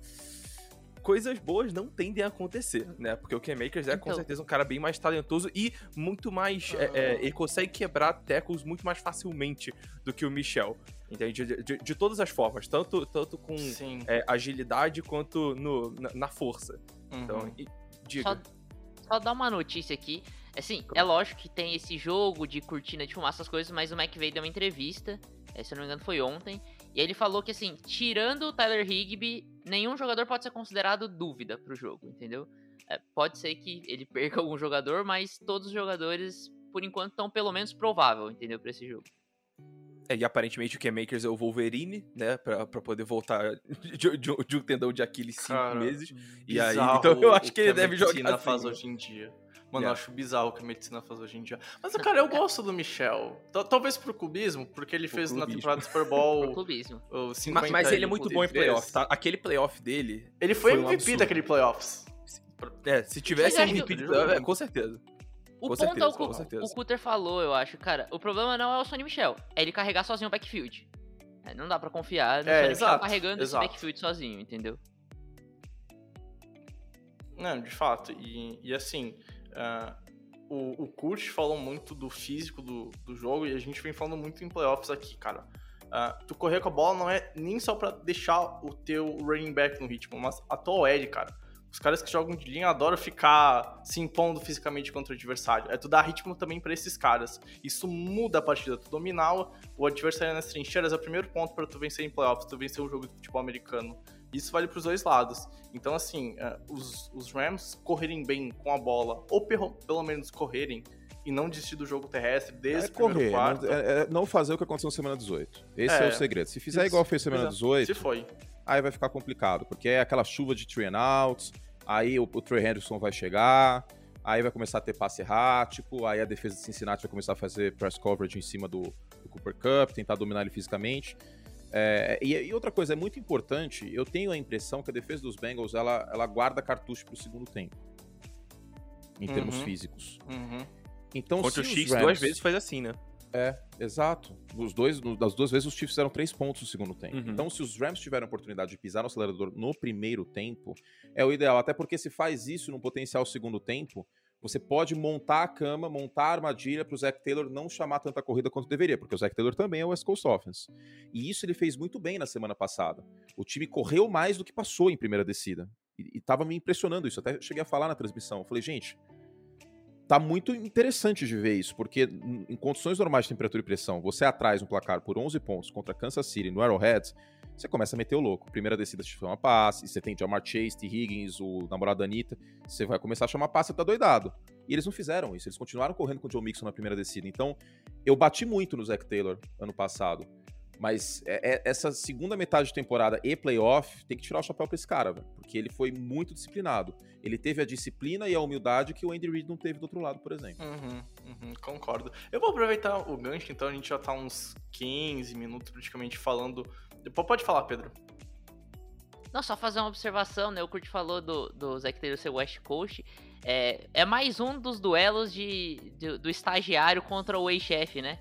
Speaker 3: coisas boas não tendem a acontecer, né? Porque o Ken Makers é então... com certeza um cara bem mais talentoso e muito mais. É, é, ele consegue quebrar tackles muito mais facilmente do que o Michel. Entende? De, de, de todas as formas, tanto, tanto com é, agilidade quanto no, na, na força. Então, uhum. Então, e, diga.
Speaker 2: Só, só dar uma notícia aqui. Assim, é lógico que tem esse jogo de cortina de fumaça, essas coisas, mas o McVeigh deu uma entrevista é, se eu não me engano foi ontem, e ele falou que assim, tirando o Tyler Higby, nenhum jogador pode ser considerado dúvida pro jogo, entendeu? É, pode ser que ele perca algum jogador, mas todos os jogadores, por enquanto, estão pelo menos provável, entendeu, pra esse jogo.
Speaker 3: É, e aparentemente o K-Makers é o Wolverine, né? Pra, pra poder voltar de, de, de um tendão de Aquiles cinco Cara, meses. E aí, então eu acho que ele deve jogar.
Speaker 1: Assim, faz hoje em dia. Mano, yeah. eu acho bizarro o que a medicina faz hoje em dia. Mas, cara, eu gosto do Michel. Talvez pro cubismo, porque ele fez na temporada do Super Bowl.
Speaker 2: pro clubismo.
Speaker 3: O 50 mas, mas ele é muito bom em playoff, tá? Aquele playoff dele.
Speaker 1: Ele foi, foi MVP um daquele playoffs.
Speaker 3: É, se tivesse MVP, que... é, com certeza.
Speaker 2: O com ponto certeza, é o que o, Cutter falou, eu acho, cara. O problema não é o Sonny Michel, é ele carregar sozinho o backfield. É, não dá pra confiar no é, Sonny exato, Michel carregando exato. esse backfield sozinho, entendeu?
Speaker 1: Não, de fato. E, e assim, Uh, o, o Kurt falou muito do físico do, do jogo e a gente vem falando muito em playoffs aqui, cara. Uh, tu correr com a bola não é nem só para deixar o teu running back no ritmo, mas a tua OL, cara. Os caras que jogam de linha adoram ficar se impondo fisicamente contra o adversário. É tu dar ritmo também para esses caras. Isso muda a partida. Tu dominar o adversário nas trincheiras é o primeiro ponto para tu vencer em playoffs, tu vencer um jogo de futebol americano. Isso vale para os dois lados. Então, assim, uh, os, os, Rams correrem bem com a bola, ou pelo menos correrem, e não desistir do jogo terrestre desde é o correr, quarto.
Speaker 4: Não, é, é, não fazer o que aconteceu na semana 18. Esse é, é o segredo. Se fizer igual fez semana 18,
Speaker 1: se foi.
Speaker 4: aí vai ficar complicado, porque é aquela chuva de three and outs, aí o, o Trey Henderson vai chegar, aí vai começar a ter passe errático, aí a defesa de Cincinnati vai começar a fazer press coverage em cima do, do Cooper Cup, tentar dominar ele fisicamente. É, e, e, outra coisa, é muito importante, eu tenho a impressão que a defesa dos Bengals, ela, ela guarda cartucho para o segundo tempo. Em uhum. termos físicos.
Speaker 1: Uhum.
Speaker 3: Então, Contra o Chiefs Rams... duas vezes faz assim, né?
Speaker 4: É, exato. Os dois, das duas vezes os Chiefs fizeram três pontos no segundo tempo. Uhum. Então, se os Rams tiverem a oportunidade de pisar no acelerador no primeiro tempo, é o ideal. Até porque se faz isso no potencial segundo tempo, você pode montar a cama, montar a armadilha para o Zach Taylor não chamar tanta corrida quanto deveria, porque o Zach Taylor também é o West Coast Offense. E isso ele fez muito bem na semana passada. O time correu mais do que passou em primeira descida. E, estava me impressionando isso. Até cheguei a falar na transmissão. Eu falei, gente, tá muito interessante de ver isso, porque em condições normais de temperatura e pressão, você atrás um placar por 11 pontos contra Kansas City no Arrowhead, você começa a meter o louco. Primeira descida você chama passe, você tem Jamar Chase, T. Higgins, o namorado da Anitta, você vai começar a chamar passe, você tá doidado. E eles não fizeram isso, eles continuaram correndo com o Joe Mixon na primeira descida. Então, eu bati muito no Zach Taylor ano passado. Mas é, é, essa segunda metade de temporada e playoff tem que tirar o chapéu pra esse cara, velho. Porque ele foi muito disciplinado. Ele teve a disciplina e a humildade que o Andy Reid não teve do outro lado, por exemplo.
Speaker 1: Uhum, uhum, concordo. Eu vou aproveitar o gancho, então a gente já tá uns 15 minutos praticamente falando. Pode falar, Pedro.
Speaker 2: Não, só fazer uma observação, né? O Kurt falou do, do Zac Taylor ser West Coast. É, é mais um dos duelos de, de do estagiário contra o ex-chefe, né?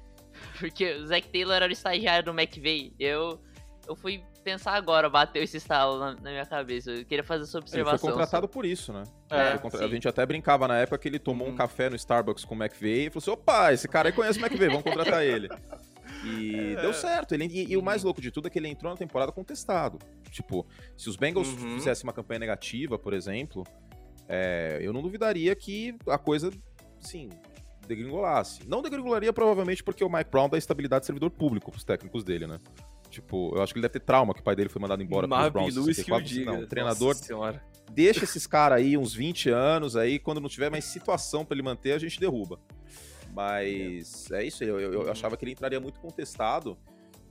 Speaker 2: Porque o Zac Taylor era o estagiário do McVeigh. Eu, eu fui pensar agora, bateu esse estalo na, na, minha cabeça. Eu queria fazer essa observação.
Speaker 4: Ele foi contratado por isso, né? É, contra... A gente até brincava na época que ele tomou hum. um uhum. café no Starbucks com o McVeigh e falou assim: opa, esse cara aí conhece o McVeigh, vamos contratar ele. E é. deu certo. Ele, e, e, o mais louco de tudo é que ele entrou na temporada contestado. Tipo, se os Bengals uhum. fizessem uma campanha negativa, por exemplo, é, eu não duvidaria que a coisa, sim, degringolasse. Não degringolaria provavelmente porque o Mike Brown dá estabilidade de servidor público pros técnicos dele, né? Tipo, eu acho que ele deve ter trauma que o pai dele foi mandado embora
Speaker 3: Marvin pelos Browns.
Speaker 4: Lewis que o diga. Não, treinador. Deixa esses caras aí uns 20 anos aí, quando não tiver mais situação para ele manter, a gente derruba. Mas é, é isso aí, eu, eu, eu, achava que ele entraria muito contestado.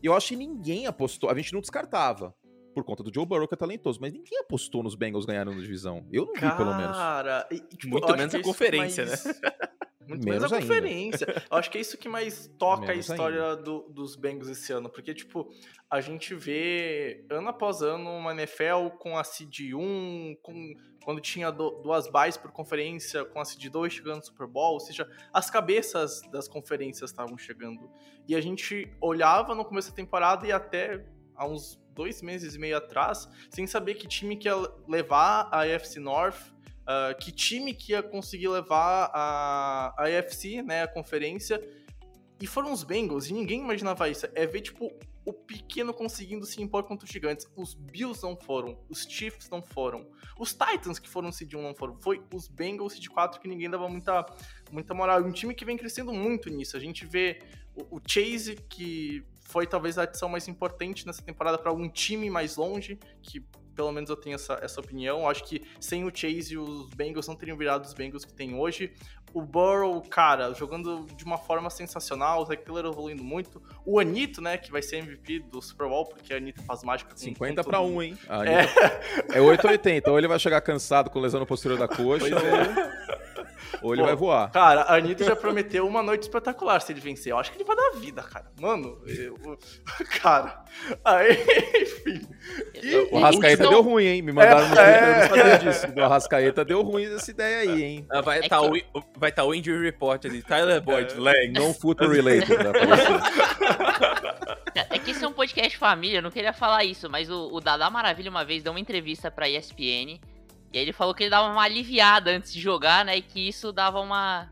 Speaker 4: E eu acho que ninguém apostou, a gente não descartava. Por conta do Joe Burrow, que é talentoso, mas ninguém apostou nos Bengals ganharem na divisão. Eu não vi, pelo menos.
Speaker 1: Cara,
Speaker 3: tipo, muito menos a conferência, mais... né?
Speaker 1: Muito menos, menos a conferência. Eu acho que é isso que mais toca menos a história do, dos Bengals esse ano. Porque, tipo, a gente vê ano após ano uma NFL com a Seed 1, com, quando tinha do, duas buys por conferência, com a Seed 2 chegando no Super Bowl. Ou seja, as cabeças das conferências estavam chegando. E a gente olhava no começo da temporada e até há uns dois meses e meio atrás, sem saber que time que ia levar a AFC North uh, que time que ia conseguir levar a, a AFC, né, a conferência, e foram os Bengals, e ninguém imaginava isso. É ver, tipo, o pequeno conseguindo se impor contra os gigantes. Os Bills não foram, os Chiefs não foram, os Titans que foram seed 1 não foram. Foi os Bengals seed 4 que ninguém dava muita, muita moral. Um time que vem crescendo muito nisso. A gente vê o, o Chase, que foi talvez a adição mais importante nessa temporada para algum time mais longe, que pelo menos eu tenho essa, essa opinião. Acho que sem o Chase os Bengals não teriam virado os Bengals que tem hoje. O Burrow, cara, jogando de uma forma sensacional, o Zach Taylor evoluindo muito. O Anito, né, que vai ser MVP do Super Bowl, porque a Anitta faz mágica. Com,
Speaker 4: 50 para 1, hein? É. é 8 ou 80. Ou ele vai chegar cansado com lesão no posterior da coxa, ou... É. Ou ele Pô, vai voar.
Speaker 1: Cara, a Anitta já prometeu uma noite espetacular se ele vencer. Eu acho que ele vai dar vida, cara. Mano, eu, cara. Aí, enfim.
Speaker 4: E, o Rascaeta então... deu ruim, hein? Me mandaram é, no Twitter, é... eu não sabia disso. O Rascaeta deu ruim essa ideia aí, hein?
Speaker 3: Ah, vai estar é tá que... o, vai tá o injury report ali. Tyler Boyd, é.
Speaker 4: leg. Não foot related, né?
Speaker 2: É que isso é um podcast família, eu não queria falar isso, mas o, o Dada Maravilha uma vez deu uma entrevista pra ESPN e aí ele falou que ele dava uma aliviada antes de jogar, né? E que isso dava uma.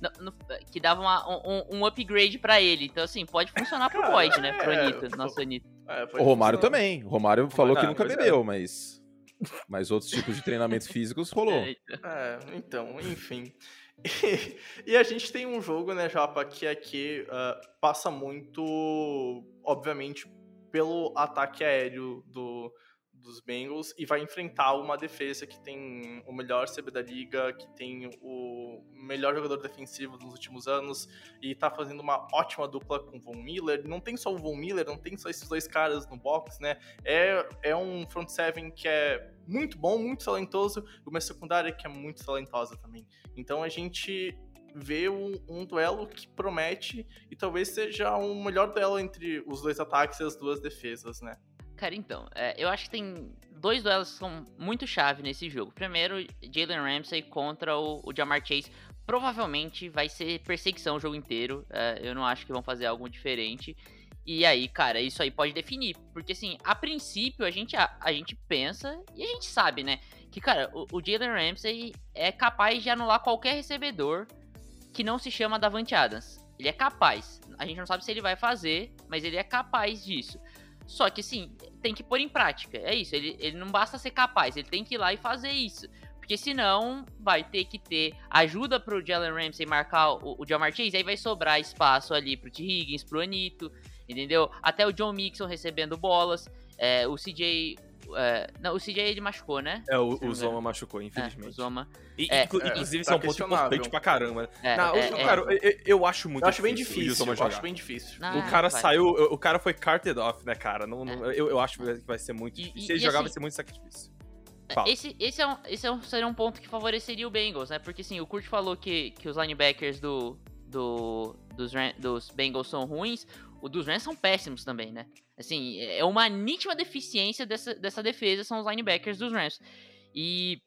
Speaker 2: No, no, que dava uma, um, um, upgrade para ele. Então, assim, pode funcionar pro Boyd, né? Pro é, Anitta, nosso Anitta.
Speaker 4: É, o Romário funcionar. também. O Romário falou que nunca bebeu, é. mas. Mas outros tipos de treinamentos físicos rolou.
Speaker 1: É, então, enfim. E, e, a gente tem um jogo, né, Japa, que aqui uh, passa muito, obviamente, pelo ataque aéreo do, dos Bengals e vai enfrentar uma defesa que tem o melhor CB da liga, que tem o melhor jogador defensivo dos últimos anos e tá fazendo uma ótima dupla com o Von Miller. Não tem só o Von Miller, não tem só esses dois caras no box, né? É, é um front seven que é muito bom, muito talentoso, e uma secundária que é muito talentosa também. Então a gente vê um, um, duelo que promete e talvez seja o um melhor duelo entre os dois ataques e as duas defesas, né?
Speaker 2: Cara, então, é, eu acho que tem dois duelos que são muito chave nesse jogo. Primeiro, Jalen Ramsey contra o, o Jamar Chase. Provavelmente vai ser perseguição o jogo inteiro. É, eu não acho que vão fazer algo diferente. E aí, cara, isso aí pode definir. Porque, assim, a princípio, a gente, a, a gente pensa e a gente sabe, né? Que, cara, o, o Jalen Ramsey é capaz de anular qualquer recebedor que não se chama Davante Adams. Ele é capaz. A gente não sabe se ele vai fazer, mas ele é capaz disso. Só que, assim, tem que pôr em prática. É isso. Ele, ele não basta ser capaz, ele tem que ir lá e fazer isso. Porque senão vai ter que ter ajuda pro Jalen Ramsey marcar o, o Chase, aí vai sobrar espaço ali pro T. Higgins, pro Anito, entendeu? Até o John Mixon recebendo bolas. É, o CJ é, não, o CJ ele machucou, né?
Speaker 3: É, o, o Zoma machucou, infelizmente. É,
Speaker 2: o Zoma.
Speaker 3: E, é, inclusive, isso é um ponto importante pra caramba. É, não, é, cara, eu, eu, acho muito
Speaker 1: eu acho bem difícil. Eu acho bem difícil.
Speaker 3: Não, o cara saiu, o cara foi carted off, né, cara? Não, não eu, eu acho que vai ser muito difícil. Se ele jogar, assim, vai ser muito sacrifício.
Speaker 2: Fala. Esse, esse, é um, esse é um, seria um ponto que favoreceria o Bengals, né? Porque, assim, o Kurt falou que, que os linebackers do, do, dos, dos Bengals são ruins. O dos Rams são péssimos também, né? Assim, é uma nítida deficiência dessa, dessa defesa são os linebackers dos Rams. E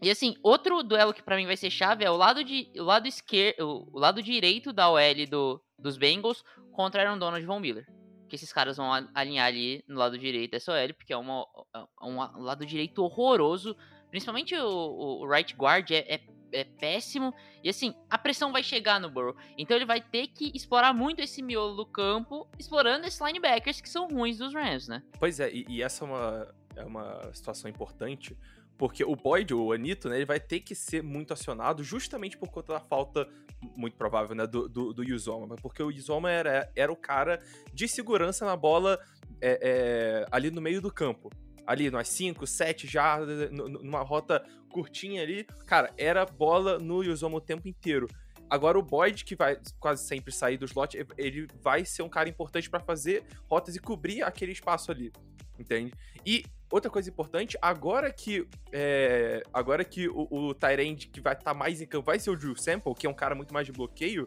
Speaker 2: e assim, outro duelo que para mim vai ser chave é o lado de o lado esquerdo, o lado direito da OL do, dos Bengals contra Aaron Donald e Von Miller. Que esses caras vão alinhar ali no lado direito dessa OL, porque é uma, é um lado direito horroroso. Principalmente o, o right guard é, é é péssimo. E assim, a pressão vai chegar no Burrow. Então ele vai ter que explorar muito esse miolo do campo, explorando esses linebackers que são ruins dos Rams, né?
Speaker 3: Pois é, e, e essa é uma, é uma situação importante. Porque o Boyd, o Anito, né, ele vai ter que ser muito acionado justamente por conta da falta, muito provável, né, do, do, do Yuzoma. Porque o Yuzoma era, era o cara de segurança na bola é, é, ali no meio do campo ali nós 5, 7 já, numa rota curtinha ali, cara, era bola no Yuzoma o tempo inteiro. Agora o Boyd, que vai quase sempre sair do slot, ele vai ser um cara importante para fazer rotas e cobrir aquele espaço ali, entende? E outra coisa importante, agora que é, agora que o, o Tyrande que vai estar tá mais em campo vai ser o Drew Sample, que é um cara muito mais de bloqueio,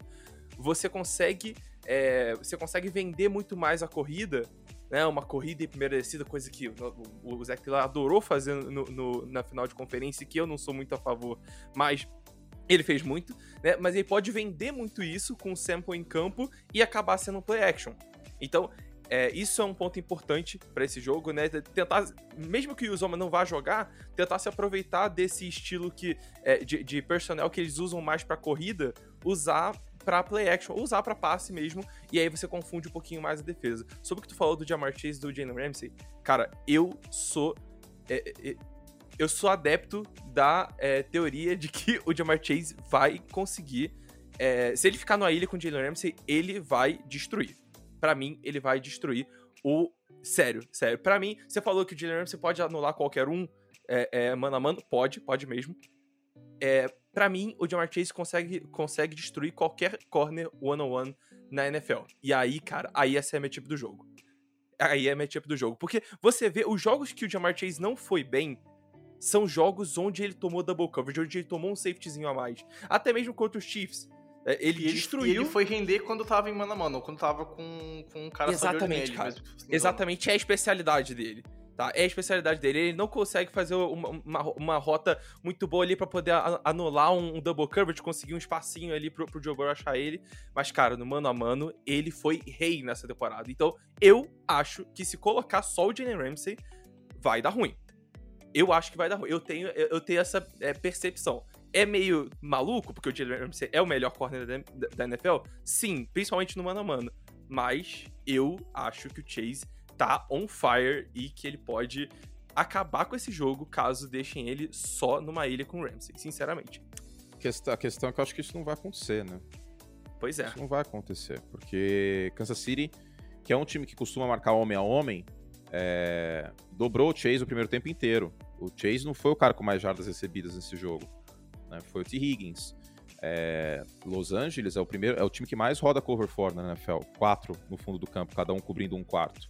Speaker 3: você consegue é, você consegue vender muito mais a corrida né, uma corrida em primeira descida, coisa que o, o Zach Taylor adorou fazer no, no, na final de conferência, que eu não sou muito a favor, mas ele fez muito, né? Mas ele pode vender muito isso com o sample em campo e acabar sendo um play action. Então, é, isso é um ponto importante para esse jogo, né? Tentar, mesmo que o Uzoma não vá jogar, tentar se aproveitar desse estilo que é, de, de personnel que eles usam mais para corrida, usar para play action, ou usar para passe mesmo, e aí você confunde um pouquinho mais a defesa. Sobre o que tu falou do Jamar Chase e do Jalen Ramsey, cara, eu sou. É, é, eu sou adepto da é, teoria de que o Jamar Chase vai conseguir. É, se ele ficar numa ilha com o Jalen Ramsey, ele vai destruir. Para mim, ele vai destruir o. Sério, sério. Para mim, você falou que o Jalen Ramsey pode anular qualquer um é, é, mano a mano. Pode, pode mesmo. É, para mim, o Jamar Chase consegue, consegue destruir qualquer corner one-on-one na NFL. E aí, cara, aí essa é a matchup do jogo. Aí é a matchup do jogo. Porque você vê, os jogos que o Jamar Chase não foi bem são jogos onde ele tomou double coverage, onde ele tomou um safetyzinho a mais. Até mesmo contra os Chiefs. É, ele e destruiu.
Speaker 1: Ele foi render quando tava em mano a mano, ou quando tava com, com um cara
Speaker 3: Exatamente, cara. Mesmo, assim, Exatamente, é a especialidade dele. Tá? É a especialidade dele. Ele não consegue fazer uma, uma, uma rota muito boa ali para poder anular um, um, double coverage, conseguir um espacinho ali pro, pro Joe Burrow achar ele. Mas, cara, no mano a mano, ele foi rei nessa temporada. Então, eu acho que se colocar só o Jalen Ramsey, vai dar ruim. Eu acho que vai dar ruim. Eu tenho, eu tenho essa é, percepção. É meio maluco, porque o Jalen Ramsey é o melhor corner da, da NFL? Sim, principalmente no mano a mano. Mas eu acho que o Chase tá on fire e que ele pode acabar com esse jogo caso deixem ele só numa ilha com o Ramsey, sinceramente.
Speaker 4: A questão é que eu acho que isso não vai acontecer, né?
Speaker 3: Pois é.
Speaker 4: Isso não vai acontecer, porque Kansas City, que é um time que costuma marcar homem a homem, é... dobrou o Chase o primeiro tempo inteiro. O Chase não foi o cara com mais jardas recebidas nesse jogo, né? Foi o T. Higgins. É... Los Angeles é o primeiro, é o time que mais roda cover for na NFL, quatro no fundo do campo, cada um cobrindo um quarto.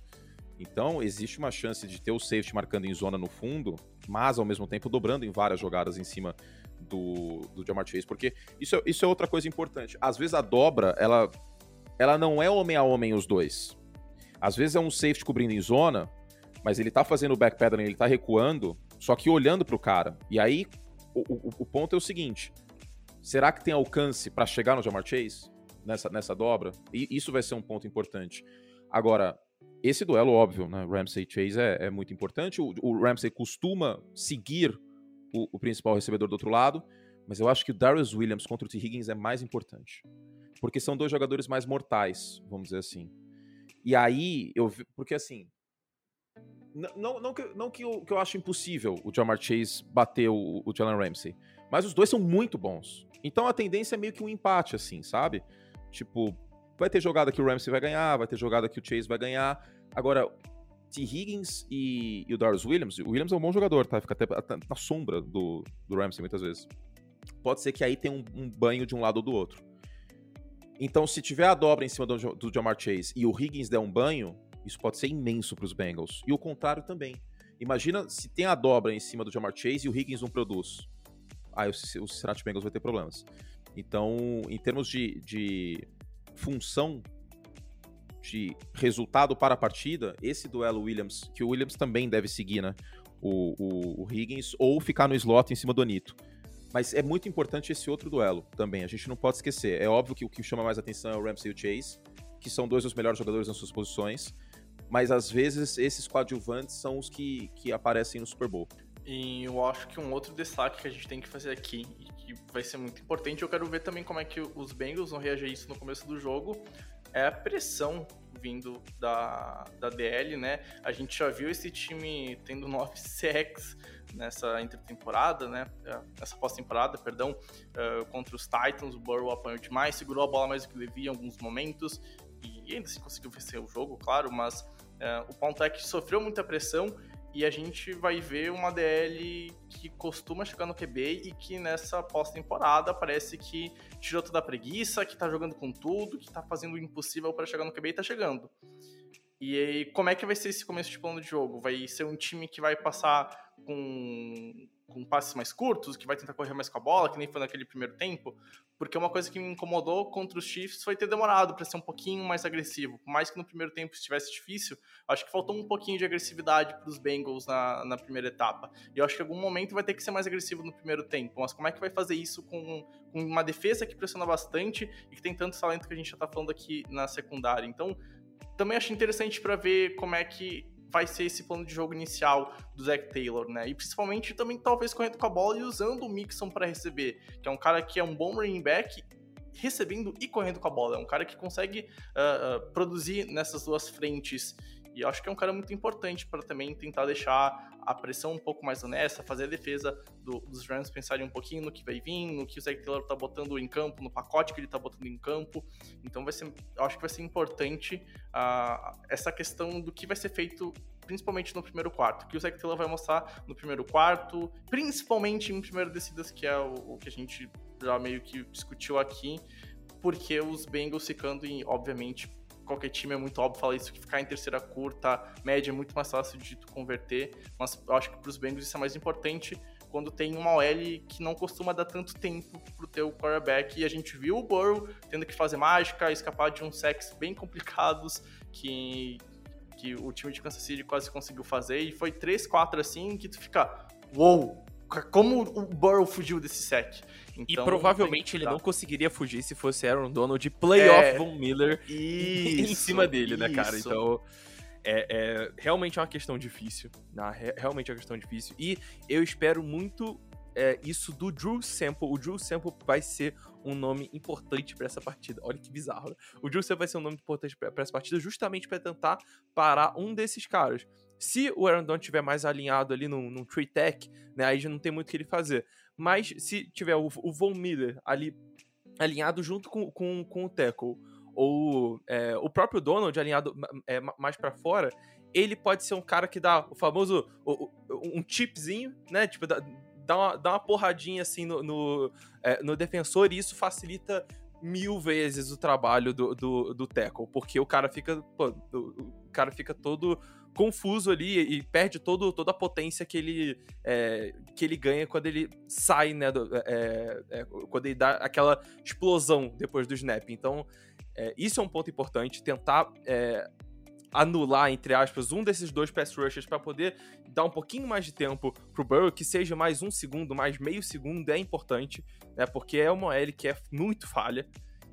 Speaker 4: Então, existe uma chance de ter o safety marcando em zona no fundo, mas ao mesmo tempo dobrando em várias jogadas em cima do, do Jamar Chase, porque isso, é, isso é outra coisa importante. Às vezes a dobra, ela, ela não é homem a homem os dois. Às vezes é um safety cobrindo em zona, mas ele tá fazendo o backpedaling, ele tá recuando, só que olhando pro cara. E aí, o, o, o ponto é o seguinte: será que tem alcance para chegar no Jamar Chase nessa, nessa dobra? E isso vai ser um ponto importante. Agora, esse duelo, óbvio, né? Ramsey Chase é, é muito importante. O, o, Ramsey costuma seguir o, o, principal recebedor do outro lado, mas eu acho que o Darius Williams contra o T. Higgins é mais importante. Porque são dois jogadores mais mortais, vamos dizer assim. E aí, eu porque assim. Não, não, que, não que, eu, que eu acho impossível o Jamar Chase bater o, o Jalen Ramsey, mas os dois são muito bons. Então a tendência é meio que um empate, assim, sabe? Tipo, Vai ter jogada que o Ramsey vai ganhar, vai ter jogada que o Chase vai ganhar. Agora, T. Higgins e, e o Darius Williams, o Williams é um bom jogador, tá? Fica até, na sombra do, do Ramsey muitas vezes. Pode ser que aí tenha um, um, banho de um lado ou do outro. Então, se tiver a dobra em cima do, do Jamar Chase e o Higgins der um banho, isso pode ser imenso para os Bengals. E o contrário também. Imagina se tem a dobra em cima do Jamar Chase e o Higgins não produz. Aí o, o Cincinnati Bengals vai ter problemas. Então, em termos de, de função de resultado para a partida, esse duelo Williams, que o Williams também deve seguir, né? O, o, o, Higgins, ou ficar no slot em cima do Anito. Mas é muito importante esse outro duelo também, a gente não pode esquecer. É óbvio que o que chama mais atenção é o Ramsey e o Chase, que são dois dos melhores jogadores nas suas posições, mas às vezes esses coadjuvantes são os que, que aparecem no Super Bowl.
Speaker 1: E eu acho que um outro destaque que a gente tem que fazer aqui, que vai ser muito importante, eu quero ver também como é que os Bengals vão reagir a isso no começo do jogo, é a pressão vindo da, da DL, né? A gente já viu esse time tendo 9 sacks nessa intertemporada, né? É, nessa pós-temporada, perdão, uh, contra os Titans. O Burrow apanhou demais, segurou a bola mais do que devia em alguns momentos e ainda assim conseguiu vencer o jogo, claro, mas uh, o ponto que sofreu muita pressão e a gente vai ver uma DL que costuma chegar no QB e que nessa pós-temporada parece que tirou toda a preguiça, que tá jogando com tudo, que tá fazendo o impossível para chegar no QB e tá chegando. E aí, como é que vai ser esse começo de plano de jogo? Vai ser um time que vai passar com com passes mais curtos, que vai tentar correr mais com a bola, que nem foi naquele primeiro tempo, porque uma coisa que me incomodou contra os Chiefs foi ter demorado para ser um pouquinho mais agressivo. Por mais que no primeiro tempo estivesse difícil, acho que faltou um pouquinho de agressividade para os Bengals na, na primeira etapa. E eu acho que em algum momento vai ter que ser mais agressivo no primeiro tempo. Mas como é que vai fazer isso com, com uma defesa que pressiona bastante e que tem tanto talento que a gente já está falando aqui na secundária? Então, também acho interessante para ver como é que vai ser esse plano de jogo inicial do Zach Taylor, né? E principalmente também talvez correndo com a bola e usando o Mixon para receber, que é um cara que é um bom running back recebendo e correndo com a bola. É um cara que consegue uh, uh, produzir nessas duas frentes e eu acho que é um cara muito importante para também tentar deixar a pressão um pouco mais honesta, fazer a defesa do, dos Rams pensarem um pouquinho no que vai vir, no que o Zach Taylor tá botando em campo, no pacote que ele tá botando em campo. Então vai ser, eu acho que vai ser importante uh, essa questão do que vai ser feito principalmente no primeiro quarto, que o Zach Taylor vai mostrar no primeiro quarto, principalmente em primeiro descidas, que é o, o que a gente já meio que discutiu aqui, porque os Bengals ficando em, obviamente, qualquer time é muito óbvio falar isso, que ficar em terceira curta, média é muito mais fácil de tu converter, mas eu acho que para os Bengals isso é mais importante quando tem uma OL que não costuma dar tanto tempo pro teu quarterback, e a gente viu o Burrow tendo que fazer mágica, escapar de uns sacks bem complicados que, que o time de Kansas City quase conseguiu fazer, e foi 3, 4 assim, que tu fica, uou, wow, como o Burrow fugiu desse sec.
Speaker 3: Então, e provavelmente ele não conseguiria fugir se fosse Aaron Donald playoff é, Von Miller isso, em cima dele, né, cara? Então, é, é, realmente é uma questão difícil. Né? Realmente é uma questão difícil. E eu espero muito é, isso do Drew Sample. O Drew Sample vai ser um nome importante para essa partida. Olha que bizarro. Né? O Drew Sample vai ser um nome importante para essa partida justamente para tentar parar um desses caras. Se o Aaron Donald tiver mais alinhado ali num, num tree tech, né, aí já não tem muito o que ele fazer. Mas se tiver o, o Von Miller ali alinhado junto com, com, com o tackle, ou é, o próprio Donald alinhado é, mais para fora, ele pode ser um cara que dá o famoso o, o, um chipzinho, né? Tipo, dá, dá, uma, dá uma porradinha assim no, no, é, no defensor e isso facilita mil vezes o trabalho do, do, do tackle, porque o cara fica, pô, o cara fica todo confuso ali e perde todo, toda a potência que ele, é, que ele ganha quando ele sai, né, do, é, é, quando ele dá aquela explosão depois do snap. Então, é, isso é um ponto importante, tentar é, anular, entre aspas, um desses dois pass rushers para poder dar um pouquinho mais de tempo pro Burrow, que seja mais um segundo, mais meio segundo, é importante, né? Porque é uma OL que é muito falha.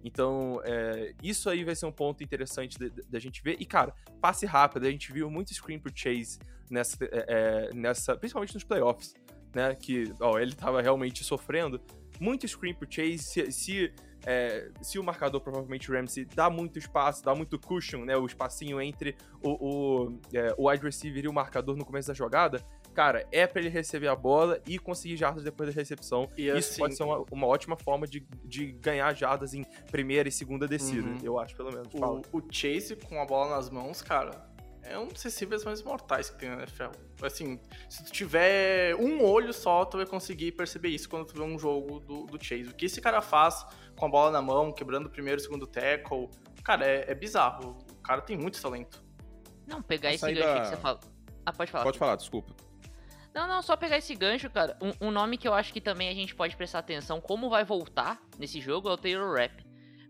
Speaker 3: Então, é, isso aí vai ser um ponto interessante da gente ver. E, cara, passe rápido. A gente viu muito screen pro Chase nessa, é, é, nessa principalmente nos playoffs, né? Que ó, ele tava realmente sofrendo. Muito screen pro Chase. Se, se é, se o marcador, provavelmente o Ramsey, dá muito espaço, dá muito cushion, né? O espacinho entre o, o, é, o wide receiver e o marcador no começo da jogada, cara, é para ele receber a bola e conseguir jardas depois da recepção. E Isso assim, pode ser uma, uma, ótima forma de, de ganhar jardas em primeira e segunda descida, uhum. eu acho, pelo menos.
Speaker 1: O, o, Chase com a bola nas mãos, cara, é um dos receivers mais mortais que tem na NFL. Assim, se tu tiver um olho só, tu vai conseguir perceber isso quando tu vê um jogo do, do Chase. O que esse cara faz com a bola na mão, quebrando o primeiro e segundo tackle, cara, é, é bizarro. O cara tem muito talento.
Speaker 2: Não, pegar esse saída... gancho que você fala. Ah, pode falar.
Speaker 4: Pode falar, desculpa.
Speaker 2: Não, não, só pegar esse gancho, cara. Um, um, nome que eu acho que também a gente pode prestar atenção como vai voltar nesse jogo é o Taylor Rapp.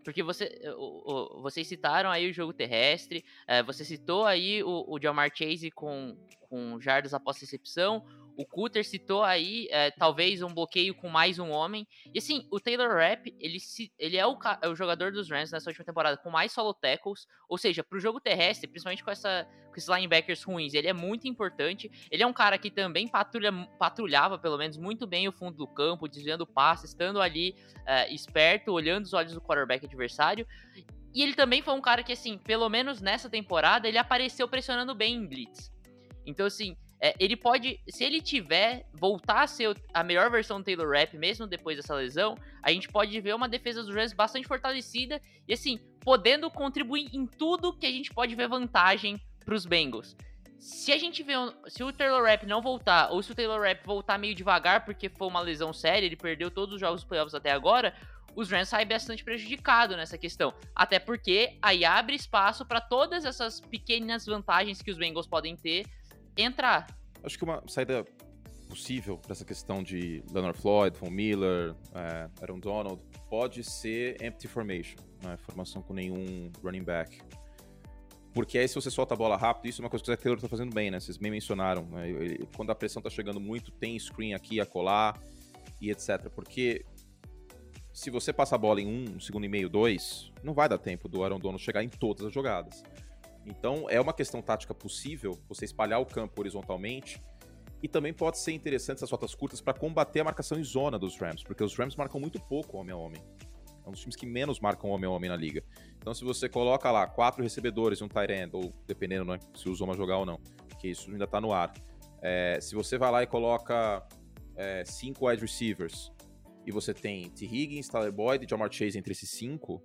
Speaker 2: Porque você, o, o, vocês citaram aí o jogo terrestre, é, você citou aí o, o Jamar Chase com, com jardas após recepção, o Cutter citou aí, é, talvez, um bloqueio com mais um homem. E assim, o Taylor Rapp, ele, se, ele é, o, é o jogador dos Rams nessa última temporada com mais solo tackles. Ou seja, pro jogo terrestre, principalmente com, essa, com esses linebackers ruins, ele é muito importante. Ele é um cara que também patrulha, patrulhava, pelo menos, muito bem o fundo do campo, desviando passes, estando ali é, esperto, olhando os olhos do quarterback adversário. E ele também foi um cara que, assim, pelo menos nessa temporada, ele apareceu pressionando bem em blitz. Então, assim, é, ele pode, se ele tiver, voltar a ser a melhor versão do Taylor Rapp, mesmo depois dessa lesão, a gente pode ver uma defesa dos Rams bastante fortalecida e, assim, podendo contribuir em tudo que a gente pode ver vantagem para os Bengals. Se a gente vê, se o Taylor Rapp não voltar, ou se o Taylor Rapp voltar meio devagar porque foi uma lesão séria, ele perdeu todos os jogos dos playoffs até agora, os Rams saem bastante prejudicado nessa questão. Até porque aí abre espaço para todas essas pequenas vantagens que os Bengals podem ter entrar.
Speaker 4: Acho que uma saída possível para essa questão de Leonard Floyd, Von Miller, é, Aaron Donald, pode ser empty formation, né? formação com nenhum running back. Porque aí se você solta a bola rápido, isso é uma coisa que o Zach Taylor tá fazendo bem, né? Vocês bem mencionaram. Né? Ele, quando a pressão tá chegando muito, tem screen aqui a colar e etc. Porque se você passa a bola em um, um segundo e meio, dois, não vai dar tempo do Aaron Donald chegar em todas as jogadas. Então é uma questão tática possível você espalhar o campo horizontalmente. E também pode ser interessante essas rotas curtas para combater a marcação em zona dos Rams, porque os Rams marcam muito pouco homem a homem. É um dos times que menos marcam homem a homem na liga. Então, se você coloca lá quatro recebedores e um tight end, ou dependendo né, se o Zoma jogar ou não, que isso ainda está no ar. É, se você vai lá e coloca é, cinco wide receivers e você tem T. Higgins, Tyler Boyd e Jamar Chase entre esses cinco,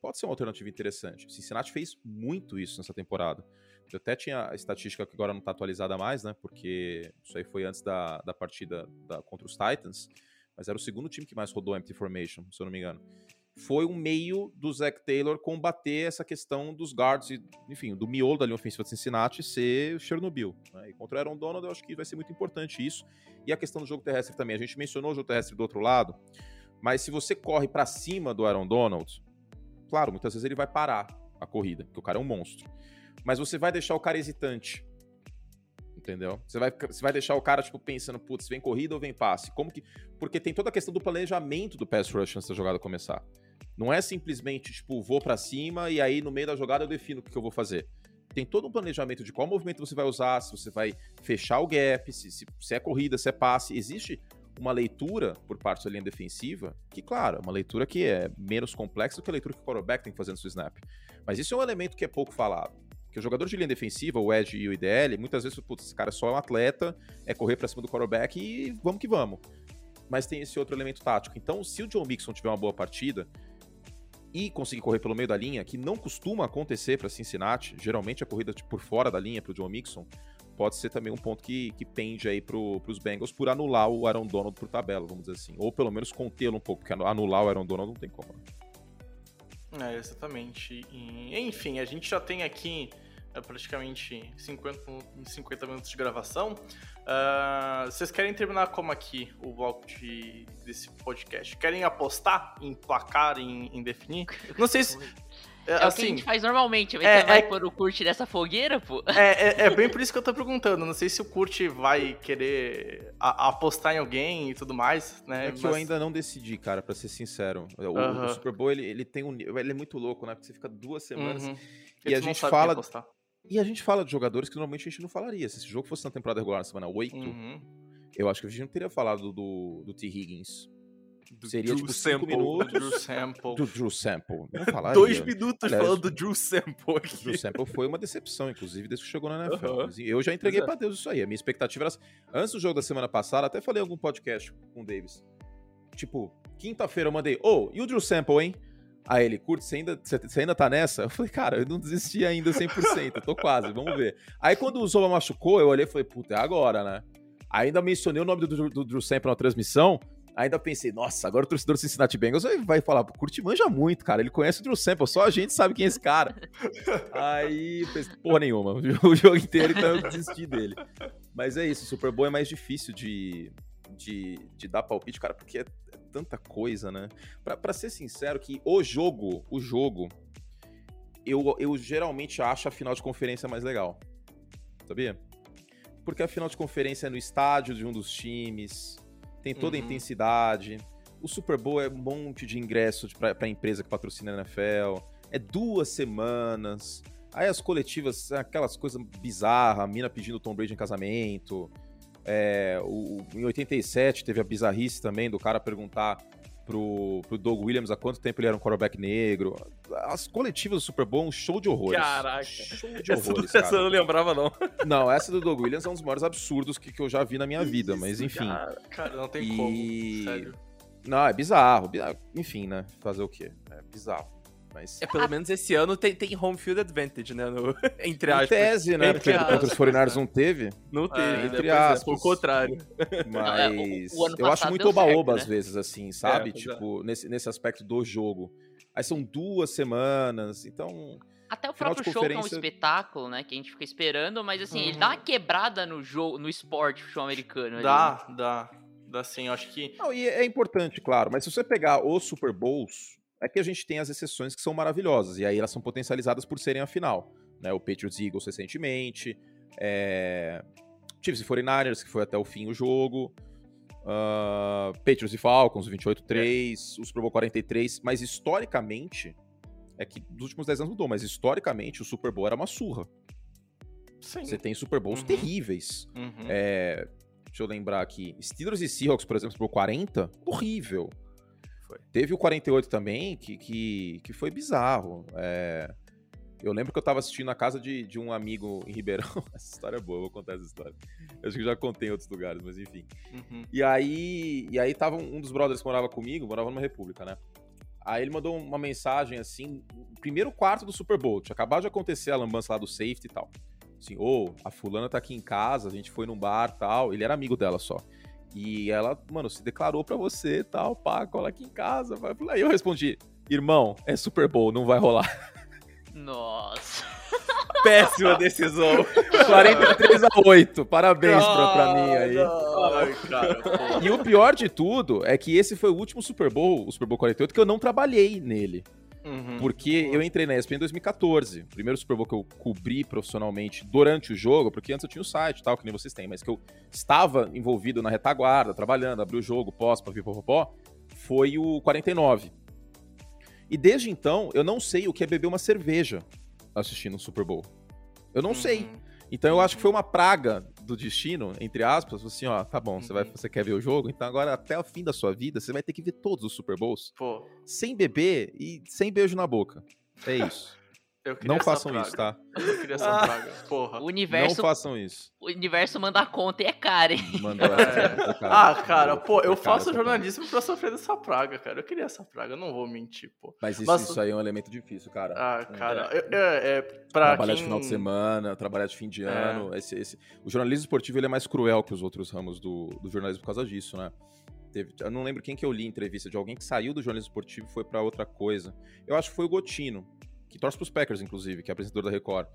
Speaker 4: pode ser uma alternativa interessante. Cincinnati fez muito isso nessa temporada. Eu até tinha a estatística que agora não está atualizada mais, né? Porque isso aí foi antes da, da partida da, contra os Titans. Mas era o segundo time que mais rodou empty formation, se eu não me engano. Foi um meio do Zach Taylor combater essa questão dos guards e, enfim, do miolo da linha ofensiva de Cincinnati ser Chernobyl. Né? E contra o Aaron Donald, eu acho que vai ser muito importante isso. E a questão do jogo terrestre também. A gente mencionou o jogo terrestre do outro lado, mas se você corre para cima do Aaron Donald, Claro, muitas vezes ele vai parar a corrida, porque o cara é um monstro. Mas você vai deixar o cara hesitante. Entendeu? Você vai, você vai deixar o cara, tipo, pensando, putz, vem corrida ou vem passe? Como que. Porque tem toda a questão do planejamento do pass rush antes da jogada começar. Não é simplesmente, tipo, vou para cima e aí no meio da jogada eu defino o que, eu vou fazer tem todo um planejamento de qual movimento você vai usar, se você vai fechar o gap, se, se, se, é corrida, se é passe. Existe uma leitura por parte da linha defensiva, que, claro, é uma leitura que é menos complexa do que a leitura que o quarterback tem que fazer no seu snap. Mas isso é um elemento que é pouco falado. Porque o jogador de linha defensiva, o Edge e o IDL, muitas vezes, putz, esse cara é só um atleta, é correr pra cima do quarterback e vamos que vamos. Mas tem esse outro elemento tático. Então, se o John Mixon tiver uma boa partida e conseguir correr pelo meio da linha, que não costuma acontecer para Cincinnati, geralmente a corrida tipo, por fora da linha para o John Mixon, pode ser também um ponto que, que pende aí para os Bengals por anular o Aaron Donald por tabela, vamos dizer assim. Ou pelo menos contê-lo um pouco, porque anular o Aaron Donald não tem como.
Speaker 1: É, exatamente. E, enfim, a gente já tem aqui é, praticamente 50, 50 minutos de gravação. Uh, vocês querem terminar como aqui o bloco de, desse podcast? Querem apostar em placar, em, em definir? Não sei se.
Speaker 2: É, é assim, o que a assim, gente faz normalmente. Mas é, você vai é, pôr o Kurt nessa fogueira, pô?
Speaker 1: É, é, é, bem por isso que eu tô perguntando. Não sei se o Kurt vai querer a, apostar em alguém e tudo mais, né?
Speaker 4: É que mas... eu ainda não decidi, cara, pra ser sincero. O, uh -huh. o Super Bowl, ele, ele tem um. Ele é muito louco, né? Porque você fica duas semanas. Uh -huh. E a gente fala. E a gente fala de jogadores que normalmente a gente não falaria. Se esse jogo fosse na temporada regular na semana 8, uhum. eu acho que a gente não teria falado do, do T. Higgins do Seria Drew tipo 5 minutos.
Speaker 1: Drew Sample.
Speaker 4: Do Drew Sample. Não falaria.
Speaker 1: Dois minutos Aliás, falando do Drew Sample aqui.
Speaker 4: O Drew Sample foi uma decepção, inclusive, desde que chegou na NFL. Uh -huh. Eu já entreguei para Deus isso aí. A minha expectativa era. Antes do jogo da semana passada, até falei em algum podcast com o Davis. Tipo, quinta-feira eu mandei, ô, oh, e o Drew Sample, hein? Aí ele, curte, você ainda, você ainda tá nessa? Eu falei, cara, eu não desisti ainda 100%, eu tô quase, vamos ver. Aí quando o Zoba machucou, eu olhei e falei, puta, é agora, né? Ainda mencionei o nome do, do, do Drew Sample na transmissão, Ainda pensei, nossa, agora o torcedor do Cincinnati Bengals vai falar, Curti manja muito, cara. Ele conhece o Drew Sample, só a gente sabe quem é esse cara. Aí, pensei, porra nenhuma, o jogo inteiro, então eu desisti dele. Mas é isso, o Super Bowl é mais difícil de, de, de dar palpite, cara, porque é, é tanta coisa, né? Pra, pra ser sincero, que o jogo, o jogo, eu, eu geralmente acho a final de conferência mais legal. Sabia? Porque a final de conferência é no estádio de um dos times tem toda uhum. a intensidade. O Super Bowl é um monte de ingresso para a empresa que patrocina a NFL. É duas semanas. Aí as coletivas, aquelas coisas bizarras, a mina pedindo Tom Brady em casamento. É, o, em 87 teve a bizarrice também do cara perguntar pro, pro Doug Williams há quanto tempo ele era um quarterback negro. As coletivas do Super Bowl, um show de horrores.
Speaker 1: Caraca.
Speaker 4: Show de horrores,
Speaker 1: essa, essa eu não lembrava, não.
Speaker 4: Não, essa do Doug Williams é um dos maiores absurdos que, que eu já vi na minha vida, mas enfim.
Speaker 1: Cara, cara não tem e... como, sério.
Speaker 4: Não, é bizarro. Enfim, né? Fazer o quê? É bizarro. Mas...
Speaker 1: É, pelo menos esse ano tem, tem home field advantage, né? No, entre aspas.
Speaker 4: Em tese, né? Porque contra os 49 não teve.
Speaker 1: Não teve,
Speaker 4: é, entre né? aspas.
Speaker 1: Foi o contrário.
Speaker 4: Mas o, o eu acho muito oba-oba né? às vezes, assim, sabe? É, tipo, nesse, nesse aspecto do jogo. Aí são duas semanas, então...
Speaker 2: Até o próprio show conferência... que é um espetáculo, né? Que a gente fica esperando, mas assim, uhum. ele dá uma quebrada no jogo, no esporte, show americano.
Speaker 1: Dá, ali. dá. Dá sim, eu acho que.
Speaker 4: Não, e é importante, claro, mas se você pegar os Super Bowls, é que a gente tem as exceções que são maravilhosas, e aí elas são potencializadas por serem a final. Né? O Patriots Eagles recentemente, é... Chiefs e 49ers, que foi até o fim o jogo, uh... Patriots e Falcons, 28-3, é. o Super Bowl 43, mas historicamente, é que dos últimos 10 anos mudou, mas historicamente o Super Bowl era uma surra. Sim. Você tem Super Bowls uhum. terríveis. Uhum. É... Deixa eu lembrar aqui. Steelers e Seahawks, por exemplo, Super Bowl 40, horrível. Foi. Teve o 48 também, que, que, que foi bizarro. É, eu lembro que eu tava assistindo na casa de, de um amigo em Ribeirão. essa história é boa, eu vou contar essa história. Eu acho que já contei em outros lugares, mas enfim. Uhum. E aí, e aí tava um dos brothers que morava comigo, morava numa república, né? Aí ele mandou uma mensagem assim, primeiro quarto do Super Bowl, tinha acabado de acontecer a lambança lá do safety e tal. Assim, ô, oh, a fulana tá aqui em casa, a gente foi num bar tal. Ele era amigo dela só. E ela, mano, se declarou pra você tal, pá, cola aqui em casa. Vai. Aí eu respondi, irmão, é Super Bowl, não vai rolar.
Speaker 2: Nossa.
Speaker 1: Péssima decisão.
Speaker 4: 43 a 8. Parabéns pra, pra mim aí. Ai, cara, e o pior de tudo é que esse foi o último Super Bowl, o Super Bowl 48, que eu não trabalhei nele. Uhum. Porque eu entrei na ESPN em 2014. Primeiro Super Bowl que eu cobri profissionalmente durante o jogo, porque antes eu tinha o site tal, que nem vocês têm, mas que eu estava envolvido na retaguarda, trabalhando, abri o jogo, pós, papipopopó, foi o 49. E desde então, eu não sei o que é beber uma cerveja assistindo o Super Bowl. Eu não uhum. sei. Então eu acho que foi uma praga do destino, entre aspas, assim, ó, tá bom, você, vai, uhum. você quer ver o jogo, então agora até o fim da sua vida, você vai ter que ver todos os Super Bowls.
Speaker 1: Pô.
Speaker 4: Sem beber e sem beijo na boca. É isso. Não façam isso, tá?
Speaker 1: Eu queria essa ah. praga, porra.
Speaker 2: O universo,
Speaker 4: não façam isso.
Speaker 2: O universo manda conta e é cara, hein?
Speaker 1: Manda é. Ah, cara, pô, eu faço jornalismo pra sofrer dessa praga, cara. Eu queria essa praga, não vou mentir, pô.
Speaker 4: Mas isso, Mas... isso aí é um elemento difícil, cara.
Speaker 1: Ah, cara, é, é, é pra
Speaker 4: Trabalhar
Speaker 1: quem...
Speaker 4: de final de semana, trabalhar de fim de é. ano. Esse, esse... O jornalismo esportivo ele é mais cruel que os outros ramos do, do jornalismo por causa disso, né? Teve, eu não lembro quem que eu li entrevista de alguém que saiu do jornalismo esportivo e foi para outra coisa. Eu acho que foi o Gotino, que torce pros Packers, inclusive, que é apresentador da Record,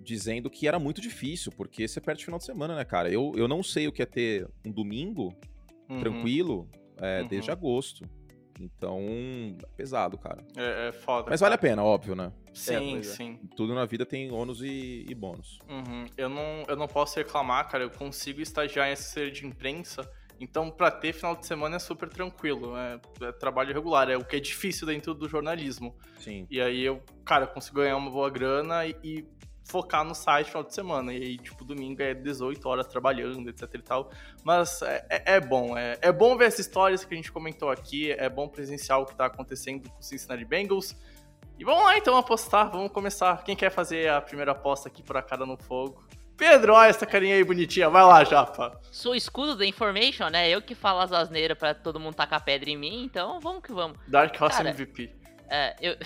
Speaker 4: dizendo que era muito difícil, porque você perde final de semana, né, cara? Eu, eu não sei o que é ter um domingo uhum. tranquilo é, uhum. desde agosto. Então, é pesado, cara.
Speaker 1: É, é foda.
Speaker 4: Mas
Speaker 1: cara.
Speaker 4: vale a pena, óbvio, né?
Speaker 1: Sim, é, sim.
Speaker 4: Tudo na vida tem ônus e, e bônus.
Speaker 1: Uhum. Eu, não, eu não posso reclamar, cara. Eu consigo estagiar em assessoria de imprensa então, para ter final de semana é super tranquilo, é, é, trabalho regular, é o que é difícil dentro do jornalismo.
Speaker 4: Sim.
Speaker 1: E aí eu, cara, consigo ganhar uma boa grana e, e, focar no site final de semana. E aí, tipo, domingo é 18 horas trabalhando, etc e tal. Mas é, é, é bom, é, é bom ver essas histórias que a gente comentou aqui, é bom presenciar o que tá acontecendo com o Cincinnati Bengals. E vamos lá então apostar, vamos começar. Quem quer fazer a primeira aposta aqui por a cara no fogo? Pedro, olha essa carinha aí bonitinha. Vai lá, Japa.
Speaker 2: Sou escudo da Information, né? Eu que falo as asneiras pra todo mundo tacar pedra em mim, então vamos que vamos.
Speaker 1: Dark Horse Cara, MVP.
Speaker 2: É, eu...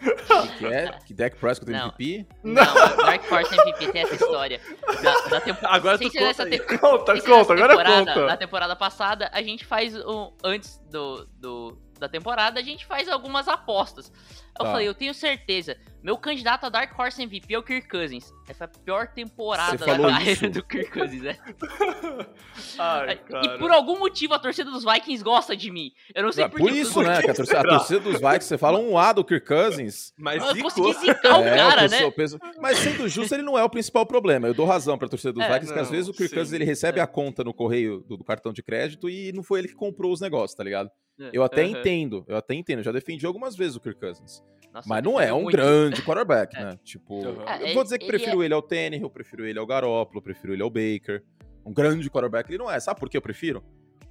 Speaker 4: Que, que é? Que Deck Prescott
Speaker 2: não,
Speaker 4: MVP?
Speaker 2: Não, Dark Horse MVP tem essa história. Na, na temp...
Speaker 1: Agora tu conta, te... conta, conta, agora conta.
Speaker 2: Na temporada passada, a gente faz um... Antes do, do, da temporada, a gente faz algumas apostas. Eu tá. falei, eu tenho certeza. Meu candidato a Dark Horse MVP é o Kirk Cousins. Essa é a pior temporada da carreira do Kirk Cousins, né?
Speaker 1: Ai,
Speaker 2: e por algum motivo a torcida dos Vikings gosta de mim. Eu não sei
Speaker 4: é,
Speaker 2: por,
Speaker 4: por isso, né? Que a, torcida, a torcida, dos Vikings, você fala um A do Kirk Cousins.
Speaker 2: Mas eu consegui zicar o é, cara, né?
Speaker 4: Penso, mas sendo justo, ele não é o principal problema. Eu dou razão pra torcida dos é, Vikings, não, que às vezes o Kirk sim, Cousins ele recebe é. a conta no correio do, do, cartão de crédito e não foi ele que comprou os negócios, tá ligado? É, eu até entendo, eu até entendo. Eu já defendi algumas vezes o Kirk Cousins. Nossa, mas não é um muito... grande quarterback, é. né? Tipo, uhum. eu vou dizer que prefiro ele, é... ele ao Tannehill, eu prefiro ele ao Garoppolo, eu prefiro ele ao Baker. Um grande quarterback ele não é. Sabe por que eu prefiro?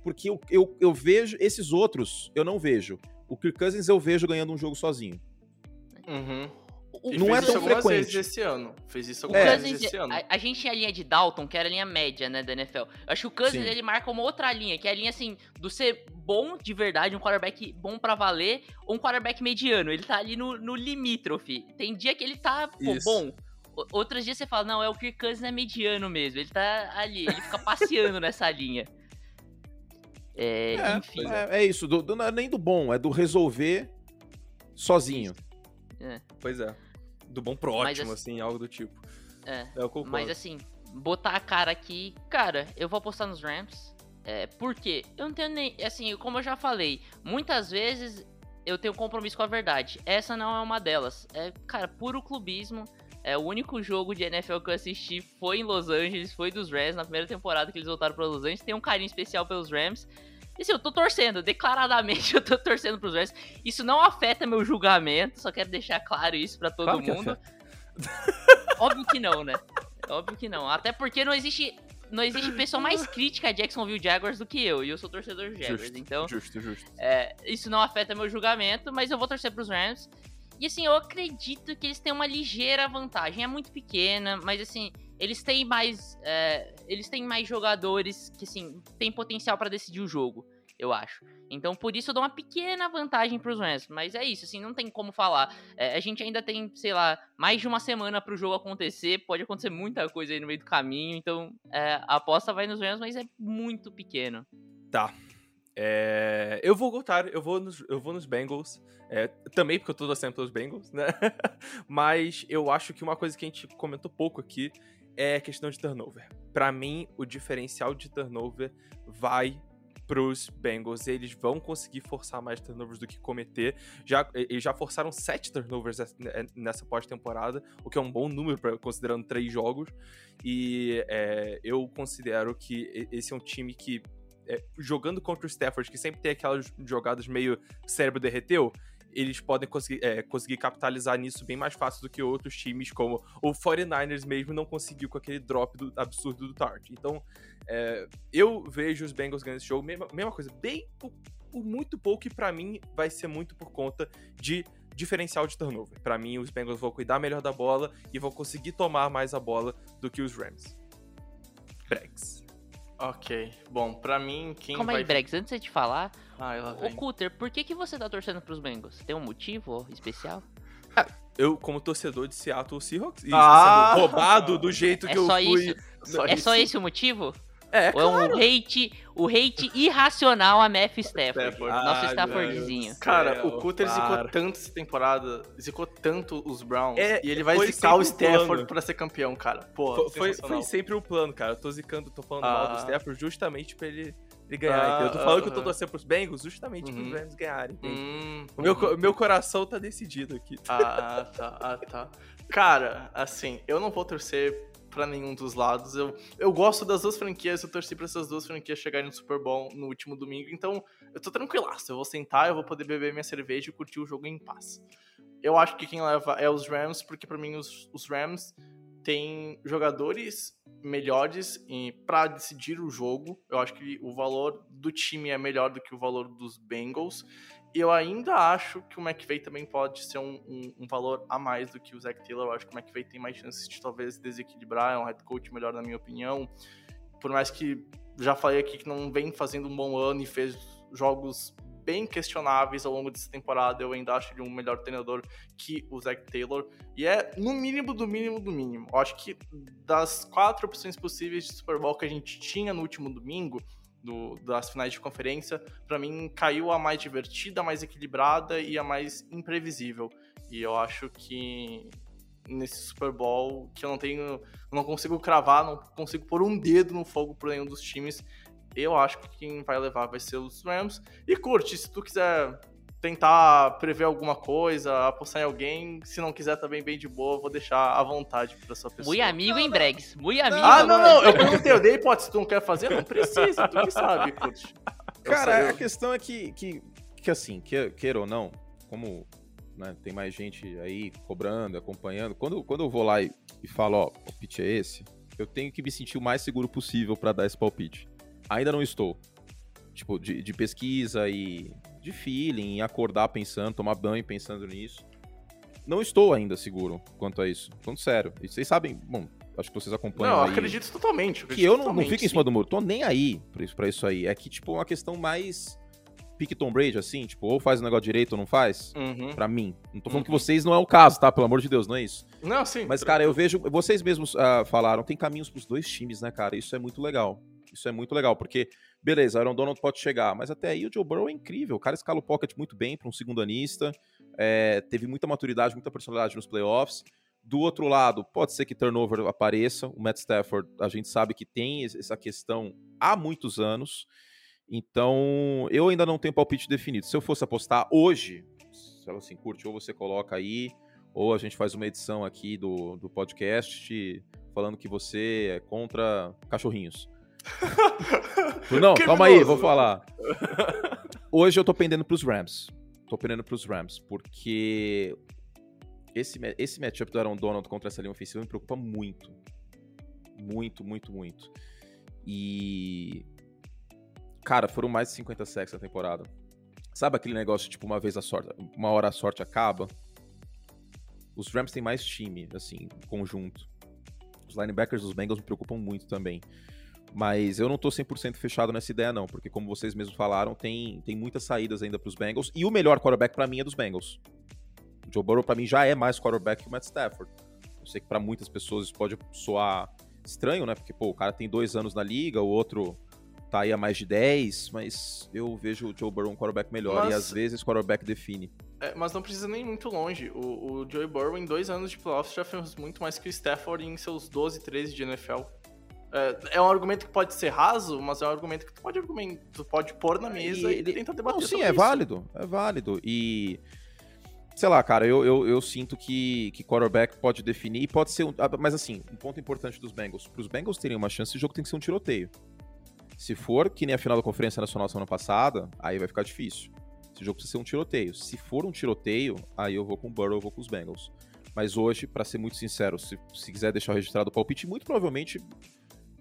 Speaker 4: Porque eu, eu, eu vejo esses outros, eu não vejo. O Kirk Cousins eu vejo ganhando um jogo sozinho.
Speaker 1: Uhum.
Speaker 4: O, não é tão frequente.
Speaker 1: esse ano. Fez isso algumas é. vezes esse ano.
Speaker 2: A, a, gente tinha a linha de Dalton, que era a linha média, né, da NFL. Eu acho que o Cousins, Sim. ele marca uma outra linha, que é a linha, assim, do ser bom de verdade, um quarterback bom para valer, ou um quarterback mediano. Ele tá ali no, no limítrofe. Tem dia que ele tá, pô, bom. Outros dias você fala, não, é o Kirk Cousins é mediano mesmo. Ele tá ali, ele fica passeando nessa linha. É, é enfim.
Speaker 4: É, é isso, do, do, não é nem do bom, é do resolver sozinho.
Speaker 3: É. Pois é. Do bom pro ótimo, assim, assim, algo do tipo.
Speaker 2: É. Eu concordo. Mas assim, botar a cara aqui, cara, eu vou apostar nos Rams. É, por quê? Eu não tenho nem. Assim, como eu já falei, muitas vezes eu tenho compromisso com a verdade. Essa não é uma delas. É, cara, puro clubismo. É, o único jogo de NFL que eu assisti foi em Los Angeles, foi dos Rams, na primeira temporada que eles voltaram para Los Angeles. Tem um carinho especial pelos Rams. Assim, eu tô torcendo, declaradamente eu tô torcendo pros Rams. Isso não afeta meu julgamento, só quero deixar claro isso para todo claro mundo. Óbvio que não, né? Óbvio que não. Até porque não existe não existe pessoa mais crítica a Jacksonville Jaguars do que eu, e eu sou torcedor de Jaguars,
Speaker 4: justo,
Speaker 2: então...
Speaker 4: Justo, justo.
Speaker 2: É, isso não afeta meu julgamento, mas eu vou torcer pros Rams. E assim, eu acredito que eles têm uma ligeira vantagem, é muito pequena, mas assim, eles têm mais. É, eles têm mais jogadores que, assim, têm potencial para decidir o jogo, eu acho. Então, por isso, eu dou uma pequena vantagem para os Rams. Mas é isso, assim, não tem como falar. É, a gente ainda tem, sei lá, mais de uma semana para o jogo acontecer. Pode acontecer muita coisa aí no meio do caminho. Então, é, a aposta vai nos Rams, mas é muito pequeno.
Speaker 3: Tá. É, eu vou voltar, eu vou nos, eu vou nos Bengals. É, também porque eu tô torcendo pelos Bengals, né? mas eu acho que uma coisa que a gente comentou pouco aqui é questão de turnover. Para mim, o diferencial de turnover vai pros Bengals. Eles vão conseguir forçar mais turnovers do que cometer. Já, eles já forçaram sete turnovers nessa pós-temporada, o que é um bom número pra, considerando três jogos. E é, eu considero que esse é um time que, é, jogando contra o Stafford, que sempre tem aquelas jogadas meio cérebro derreteu, eles podem conseguir, é, conseguir capitalizar nisso bem mais fácil do que outros times, como o 49ers mesmo não conseguiu com aquele drop do, absurdo do Tart. Então, é, eu vejo os Bengals ganhando esse jogo, mesma, mesma coisa, bem por, muito pouco, e para mim vai ser muito por conta de diferencial de turnover. Para mim, os Bengals vão cuidar melhor da bola e vão conseguir tomar mais a bola do que os Rams. Bregs.
Speaker 1: Ok. Bom, pra mim, quem
Speaker 2: Calma
Speaker 1: vai...
Speaker 2: aí, Bregs, antes de falar,
Speaker 1: ah,
Speaker 2: ô Cutter, por que, que você tá torcendo pros Bengals? Tem um motivo especial?
Speaker 3: Eu, como torcedor de Seattle Seahawks, e
Speaker 1: ah!
Speaker 3: sendo roubado do jeito
Speaker 2: é
Speaker 3: que eu fui...
Speaker 2: Isso? Só é isso? só esse o motivo?
Speaker 3: É,
Speaker 2: Ou é um hate, o hate irracional a Matthew Stafford,
Speaker 1: Stafford.
Speaker 2: nosso
Speaker 3: Ah,
Speaker 2: Staffordzinho.
Speaker 1: Cara,
Speaker 3: Céu,
Speaker 1: o Cutter zicou
Speaker 3: para.
Speaker 1: tanto essa temporada, zicou tanto os Browns,
Speaker 3: É,
Speaker 1: e ele vai zicar o
Speaker 3: plano.
Speaker 1: Stafford pra ser campeão, cara. Pô,
Speaker 3: Foi, foi, sempre o plano, cara. Eu tô zicando, tô falando mal do
Speaker 1: Ah.
Speaker 3: Stafford justamente pra ele, ele ganhar.
Speaker 1: Ah,
Speaker 3: entendeu? Eu tô falando que eu tô
Speaker 1: ah,
Speaker 3: torcendo pros Bengals justamente
Speaker 1: Uhum.
Speaker 3: pros Rams ganharem.
Speaker 1: Hum,
Speaker 3: O meu, co- meu coração tá decidido aqui.
Speaker 1: Ah, ah, tá, ah, tá. Cara, assim, eu não vou torcer pra nenhum dos lados. Eu, eu gosto das duas franquias, eu torci pra essas duas franquias chegarem no Super Bowl no último domingo, então eu tô tranquilaço. Eu vou sentar, eu vou poder beber minha cerveja e curtir o jogo em paz. Eu acho que quem leva é os Rams, porque pra mim os, os Rams têm jogadores melhores para decidir o jogo. Eu acho que o valor do time é melhor do que o valor dos Bengals. Eu ainda acho que o McVay também pode ser um, um- um valor a mais do que o Zach Taylor. Eu acho que o McVay tem mais chances de talvez desequilibrar, é um head coach melhor na minha opinião. Por mais que já falei aqui que não vem fazendo um bom ano e fez jogos bem questionáveis ao longo dessa temporada, eu ainda acho ele um melhor treinador que o Zach Taylor. E é no mínimo do mínimo do mínimo. Eu acho que das quatro opções possíveis de Super Bowl que a gente tinha no último domingo, do- das finais de conferência, pra mim caiu a mais divertida, a mais equilibrada e a mais imprevisível. E eu acho que nesse Super Bowl, que eu não tenho, não consigo cravar, não consigo pôr um dedo no fogo por nenhum dos times, eu acho que quem vai levar vai ser os Rams. E curte, se tu quiser tentar prever alguma coisa, apostar em alguém, se não quiser também bem de boa, vou deixar à vontade pra sua pessoa.
Speaker 2: Muito amigo, hein, Bregs? Muito amigo.
Speaker 1: Ah, não, não, eu perguntei, eu dei hipótese, se tu não quer fazer, não precisa, tu que sabe. Eu
Speaker 4: Cara,
Speaker 1: sei,
Speaker 4: a
Speaker 1: eu-
Speaker 4: questão é que, que, que assim, que- queira ou não, como né, tem mais gente aí cobrando, acompanhando, quando, quando eu vou lá e, e falo, ó, o palpite é esse, eu tenho que me sentir o mais seguro possível pra dar esse palpite. Ainda não estou. Tipo, de, de pesquisa e de feeling, e acordar pensando, tomar banho pensando nisso. Não estou ainda seguro quanto a isso. Falando sério. E vocês sabem, bom, acho que vocês acompanham
Speaker 1: Não, eu
Speaker 4: aí
Speaker 1: acredito totalmente.
Speaker 4: que eu não, não
Speaker 1: acredito
Speaker 4: fico em cima do muro, tô nem aí pra isso, pra isso aí. É que, tipo, uma questão mais pique Tom Brady, assim, tipo, ou faz o negócio direito ou não faz.
Speaker 1: Uhum.
Speaker 4: pra mim. Não tô falando que
Speaker 1: Uhum.
Speaker 4: vocês não é o caso, tá? Pelo amor de Deus, não é isso.
Speaker 1: Não, sim.
Speaker 4: Mas, cara, eu vejo, vocês mesmos ah, falaram, tem caminhos pros dois times, né, cara? Isso é muito legal. Isso é muito legal, porque, beleza, Aaron Donald pode chegar, mas até aí o Joe Burrow é incrível. O cara escala o pocket muito bem pra um segundo anista, é, teve muita maturidade, muita personalidade nos playoffs. Do outro lado, pode ser que turnover apareça. O Matt Stafford, a gente sabe que tem es- essa questão há muitos anos. Então, eu ainda não tenho palpite definido. Se eu fosse apostar hoje, se ela assim curte, ou você coloca aí, ou a gente faz uma edição aqui do, do podcast falando que você é contra cachorrinhos. Não, calma aí, vou falar. Hoje eu tô pendendo pros Rams. Tô pendendo pros Rams, porque esse, esse matchup do Aaron Donald contra essa linha ofensiva me preocupa muito. Muito, muito, muito. E. Cara, foram mais de 50 sacks na temporada. Sabe aquele negócio, tipo, uma vez a sorte, uma hora a sorte acaba? Os Rams têm mais time, assim, conjunto. Os linebackers dos Bengals me preocupam muito também. Mas eu não tô 100% fechado nessa ideia, não, porque como vocês mesmos falaram, tem, tem muitas saídas ainda pros Bengals. E o melhor quarterback pra mim é dos Bengals. O Joe Burrow pra mim já é mais quarterback que o Matt Stafford. Eu sei que pra muitas pessoas isso pode soar estranho, né? Porque, pô, o cara tem dois anos na liga, o outro tá aí há mais de 10, mas eu vejo o Joe Burrow um quarterback melhor e
Speaker 1: Mas-
Speaker 4: às vezes o quarterback define.
Speaker 1: É, mas não precisa nem ir muito longe. O, o Joey Burrow, em dois anos de playoffs, já fez muito mais que o Stafford em seus 12, 13 de NFL. É, é um argumento que pode ser raso, mas é um argumento que tu pode, tu pode pôr na mesa e,
Speaker 4: ele-
Speaker 1: tentar debater
Speaker 4: Não, sim, é
Speaker 1: isso.
Speaker 4: válido, é válido. E, sei lá, cara, eu, eu, eu sinto que, que quarterback pode definir e pode ser um... ah, Mas assim, um ponto importante dos Bengals. Para os Bengals terem uma chance, esse jogo tem que ser um tiroteio. Se for que nem a final da Conferência Nacional semana passada, aí vai ficar difícil. Esse jogo precisa ser um tiroteio. Se for um tiroteio, aí eu vou com o Burrow, eu vou com os Bengals. Mas hoje, pra ser muito sincero, se, se quiser deixar registrado o palpite, muito provavelmente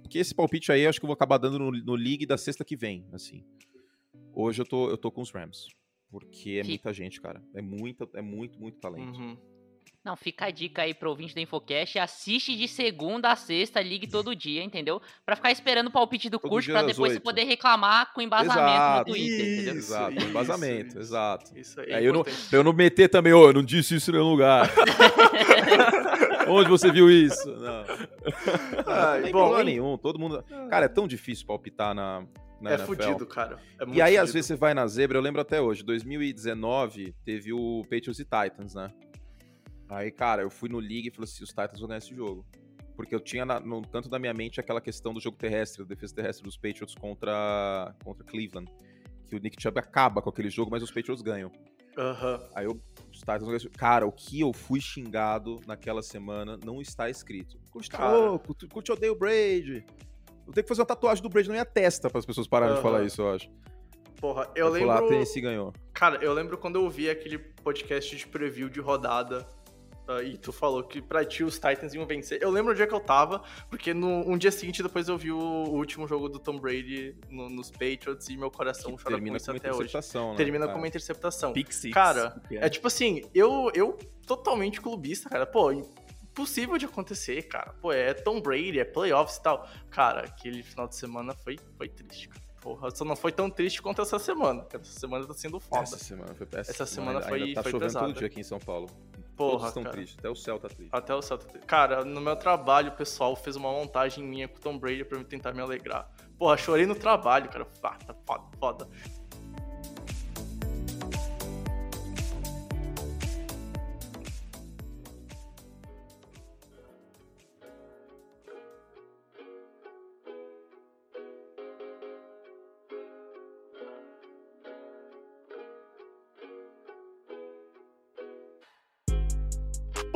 Speaker 4: que esse palpite aí eu acho que eu vou acabar dando no, no League da sexta que vem, assim. Hoje eu tô, eu tô com os Rams. Porque é muita gente, cara. É, muita, é muito, muito talento. Uhum.
Speaker 2: Não, fica a dica aí pro ouvinte do Infocast, assiste de segunda a sexta, ligue todo dia, entendeu? Pra ficar esperando o palpite do todo curso, pra depois você poder reclamar com embasamento
Speaker 4: exato,
Speaker 2: no Twitter,
Speaker 4: isso,
Speaker 2: entendeu?
Speaker 4: Exato, isso, embasamento,
Speaker 1: isso,
Speaker 4: exato.
Speaker 1: Isso aí.
Speaker 4: É, eu, não, eu não meter também, ô, oh, eu não disse isso em nenhum lugar. Onde você viu isso? Não. Ah, não tem bom, problema nenhum, todo mundo... Cara, é tão difícil palpitar na,
Speaker 1: na é NFL. fudido, cara. É
Speaker 4: e aí, fudido. às vezes, você vai na zebra, eu lembro até hoje, 2019, teve o Patriots e Titans, né? Aí, cara, eu fui no League e falei assim: os Titans vão ganhar esse jogo. Porque eu tinha na, no canto da minha mente aquela questão do jogo terrestre, da defesa terrestre dos Patriots contra, contra Cleveland. Que o Nick Chubb acaba com aquele jogo, mas os Patriots ganham.
Speaker 1: Uhum.
Speaker 4: Aí eu, Cara, o que eu fui xingado naquela semana não está escrito. Curte louco, curte odeio o Brady. Eu tenho que fazer uma tatuagem do Brady na minha testa para as pessoas pararem uhum. de falar isso, eu acho.
Speaker 1: Porra, eu, eu lembro. Lá,
Speaker 4: ganhou.
Speaker 1: Cara, eu lembro quando eu vi aquele podcast de preview de rodada Uh, e tu falou que pra ti os Titans iam vencer. Eu lembro onde é que eu tava, porque no um dia seguinte depois eu vi o, o último jogo do Tom Brady no, nos Patriots e meu coração que chora com isso até hoje. Né, termina cara? com uma interceptação.
Speaker 4: Pick six,
Speaker 1: cara, é. é tipo assim, eu, eu totalmente clubista, cara. Pô, impossível de acontecer, cara. Pô, é Tom Brady, é playoffs e tal. Cara, aquele final de semana foi, foi triste, cara. Porra, só não foi tão triste quanto essa semana. Essa semana tá sendo foda.
Speaker 4: Essa semana foi péssima.
Speaker 1: Essa semana foi,
Speaker 4: ainda tá
Speaker 1: foi
Speaker 4: chovendo
Speaker 1: pesada.
Speaker 4: todo dia aqui em São Paulo.
Speaker 1: Porra,
Speaker 4: Todos estão
Speaker 1: cara.
Speaker 4: tristes. Até o céu tá triste.
Speaker 1: Até o céu tá triste. Cara, no meu trabalho, o pessoal fez uma montagem minha com o Tom Brady pra tentar me alegrar. Porra, chorei no trabalho, cara. Ah, tá foda, foda.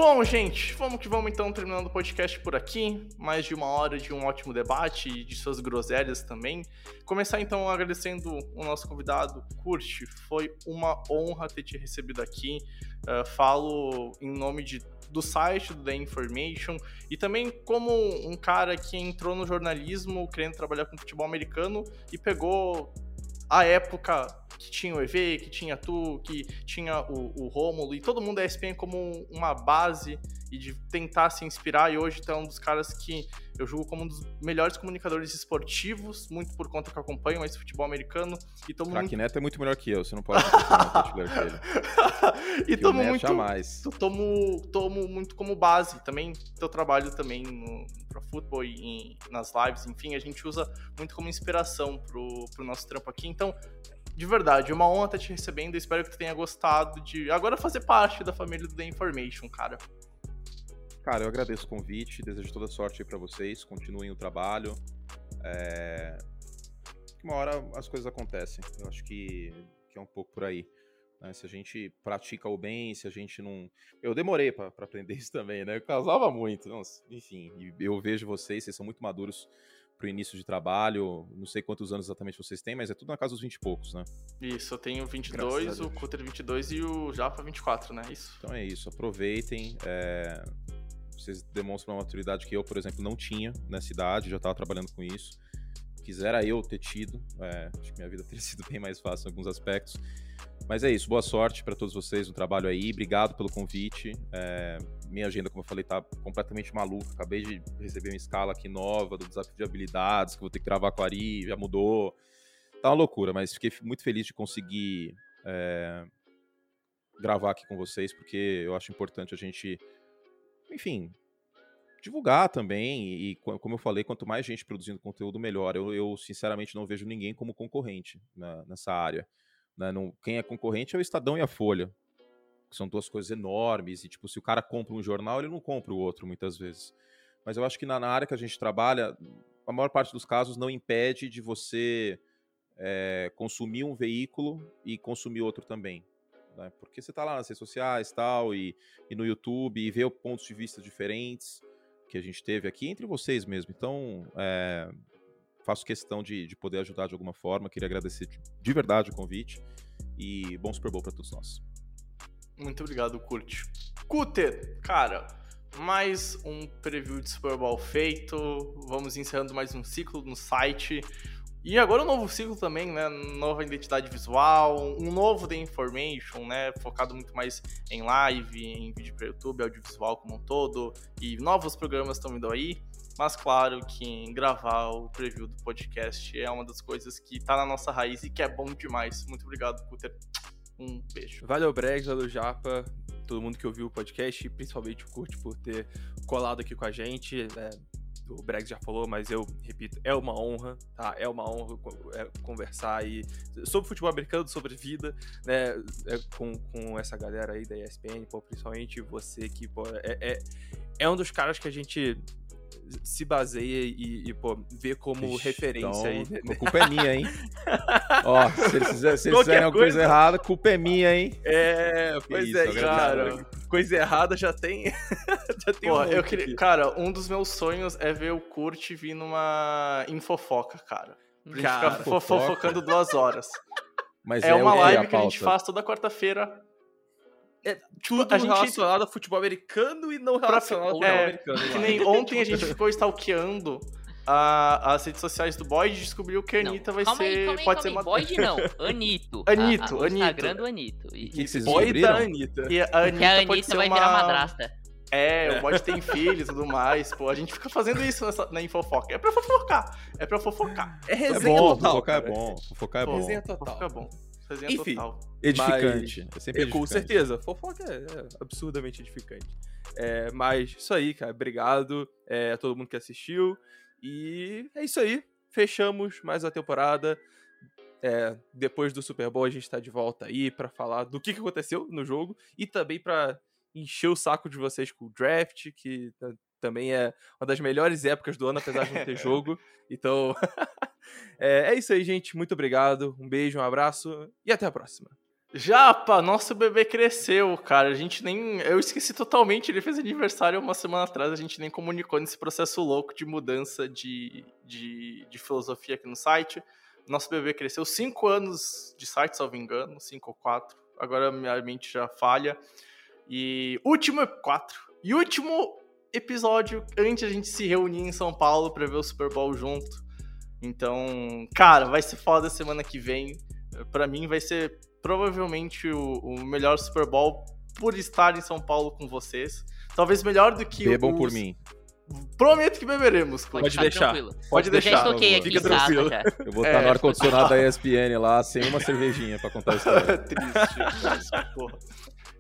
Speaker 1: Bom, gente, vamos que vamos então terminando o podcast por aqui. Mais de uma hora de um ótimo debate e de suas groselhas também. Começar então agradecendo o nosso convidado, Kurt. Foi uma honra ter te recebido aqui. Uh, falo em nome de, do site do The Information e também como um cara que entrou no jornalismo querendo trabalhar com futebol americano e pegou a época que tinha o EV, que tinha tu, que tinha o, o Rômulo, e todo mundo da ESPN como uma base e de tentar se inspirar, e hoje tá um dos caras que eu julgo como um dos melhores comunicadores esportivos, muito por conta que eu acompanho esse futebol americano. E tomo
Speaker 4: muito...
Speaker 1: Neto
Speaker 4: é muito melhor que eu, você não pode que
Speaker 1: ele. e tomo muito. Jamais. Tomo, tomo muito como base também teu trabalho também no Pro Football e nas lives, enfim, a gente usa muito como inspiração pro, pro nosso trampo aqui. Então, de verdade, uma honra estar te recebendo. Espero que tu tenha gostado de agora fazer parte da família do The Information, cara.
Speaker 4: Cara, eu agradeço o convite, desejo toda sorte pra vocês, continuem o trabalho. É... Uma hora as coisas acontecem, eu acho que, que é um pouco por aí. Né? Se a gente pratica o bem, se a gente não. Eu demorei para aprender isso também, né? Eu casava muito, nossa, enfim. eu vejo vocês, vocês são muito maduros pro início de trabalho. Não sei quantos anos exatamente vocês têm, mas é tudo na casa dos 20 e poucos, né?
Speaker 1: Isso, eu tenho 22, o Cutter 22 e o Japa 24, né? Isso.
Speaker 4: Então é isso, aproveitem. É vocês demonstram uma maturidade que eu, por exemplo, não tinha nessa idade, já estava trabalhando com isso. Quisera eu ter tido, é, acho que minha vida teria sido bem mais fácil em alguns aspectos. Mas é isso, boa sorte para todos vocês no trabalho aí, obrigado pelo convite. É, minha agenda, como eu falei, tá completamente maluca. Acabei de receber uma escala aqui nova do desafio de habilidades, que vou ter que gravar com a Ari, já mudou. Tá uma loucura, mas fiquei muito feliz de conseguir é, gravar aqui com vocês, porque eu acho importante a gente enfim, divulgar também. E, como eu falei, quanto mais gente produzindo conteúdo, melhor. Eu, eu sinceramente, não vejo ninguém como concorrente na, nessa área. Né? Não, quem é concorrente é o Estadão e a Folha. Que são duas coisas enormes. E, tipo, se o cara compra um jornal, ele não compra o outro, muitas vezes. Mas eu acho que na, na área que a gente trabalha, a maior parte dos casos não impede de você é, consumir um veículo e consumir outro também né? Porque você está lá nas redes sociais tal, e, e no YouTube e vê pontos de vista diferentes que a gente teve aqui entre vocês mesmo. Então, é, faço questão de, de poder ajudar de alguma forma. Queria agradecer de, de verdade o convite e bom Super Bowl para todos nós.
Speaker 1: Muito obrigado, Kurt. Cuter, cara, mais um preview de Super Bowl feito. Vamos encerrando mais um ciclo no site. E agora um novo ciclo também, né? Nova identidade visual, um novo The Information, né? Focado muito mais em live, em vídeo para YouTube, audiovisual como um todo. E novos programas estão vindo aí. Mas claro que gravar o preview do podcast é uma das coisas que tá na nossa raiz e que é bom demais. Muito obrigado, Cutter. Um beijo.
Speaker 3: Valeu, Bregs, valeu, Japa, todo mundo que ouviu o podcast, principalmente o Kurt por ter colado aqui com a gente. É, o Bregs já falou, mas eu repito, é uma honra, tá? É uma honra é, conversar aí sobre futebol americano, sobre vida, né? É, com, com essa galera aí da ESPN, pô, principalmente você que pô, é, é, é um dos caras que a gente se baseia e, e pô, vê como Ixi, referência então, aí.
Speaker 4: A culpa é minha, hein? Ó, se eles, fizer, se eles fizerem alguma coisa errada, a culpa é minha, hein?
Speaker 3: É, pois isso, é, cara. Coisa errada já tem.
Speaker 1: já tem Pô, um eu queria, Cara, um dos meus sonhos é ver o Kurt vir numa infofoca, cara. Pra gente cara, ficar fofocando duas horas. Mas é, é uma live que a gente faz toda quarta-feira
Speaker 3: é tipo, tudo a gente... relacionado a futebol americano e não relacionado ao futebol é, americano.
Speaker 1: Que nem ontem a gente ficou stalkeando a, as redes sociais do Boyd e descobriu que a Anitta não, vai ser. Aí, calma aí, pode calma ser
Speaker 2: uma... Boyd não, Anito.
Speaker 1: Anito,
Speaker 2: a, a,
Speaker 1: Anito.
Speaker 2: Instagram do Anito.
Speaker 4: E, que vocês Boyd da Anitta.
Speaker 1: E a Anitta,
Speaker 2: que a Anitta vai uma... virar madrasta.
Speaker 1: É, o Boyd tem filho e tudo mais, pô. A gente fica fazendo isso nessa, na Infofoca. É pra fofocar. É pra fofocar.
Speaker 4: É resenha é bom, total. Fofocar é bom. Fofocar é bom.
Speaker 1: Resenha total. Fofocar é bom. Resenha
Speaker 3: Enfim,
Speaker 1: total.
Speaker 4: Edificante. Mas, é sempre edificante.
Speaker 3: Com certeza. Fofoca é, é absurdamente edificante. É, mas isso aí, cara. Obrigado é, a todo mundo que assistiu. E é isso aí. Fechamos mais uma temporada. É, depois do Super Bowl a gente tá de volta aí para falar do que, que aconteceu no jogo e também para encher o saco de vocês com o draft, que também é uma das melhores épocas do ano, apesar de não ter jogo. Então, é, é isso aí, gente. Muito obrigado. Um beijo, um abraço e até a próxima.
Speaker 1: Japa, nosso bebê cresceu, cara. A gente nem. Eu esqueci totalmente. Ele fez aniversário uma semana atrás. A gente nem comunicou nesse processo louco de mudança de, de, de filosofia aqui no site. Nosso bebê cresceu. Cinco anos de site, salvo engano. Cinco ou quatro. Agora minha mente já falha. E último. Quatro. E último episódio antes a gente se reunir em São Paulo para ver o Super Bowl junto. Então, cara, vai ser foda semana que vem. Para mim vai ser provavelmente o, o, melhor Super Bowl por estar em São Paulo com vocês. Talvez melhor do que
Speaker 4: Bebam os... por mim.
Speaker 1: Prometo que beberemos.
Speaker 3: Pode, Pode deixar.
Speaker 1: Tranquilo. Pode deixar. Já
Speaker 2: estoquei aqui Fica tranquilo. Já.
Speaker 4: Eu vou estar é, no ar-condicionado da ESPN lá, sem uma cervejinha pra contar a história.
Speaker 1: Triste. porra.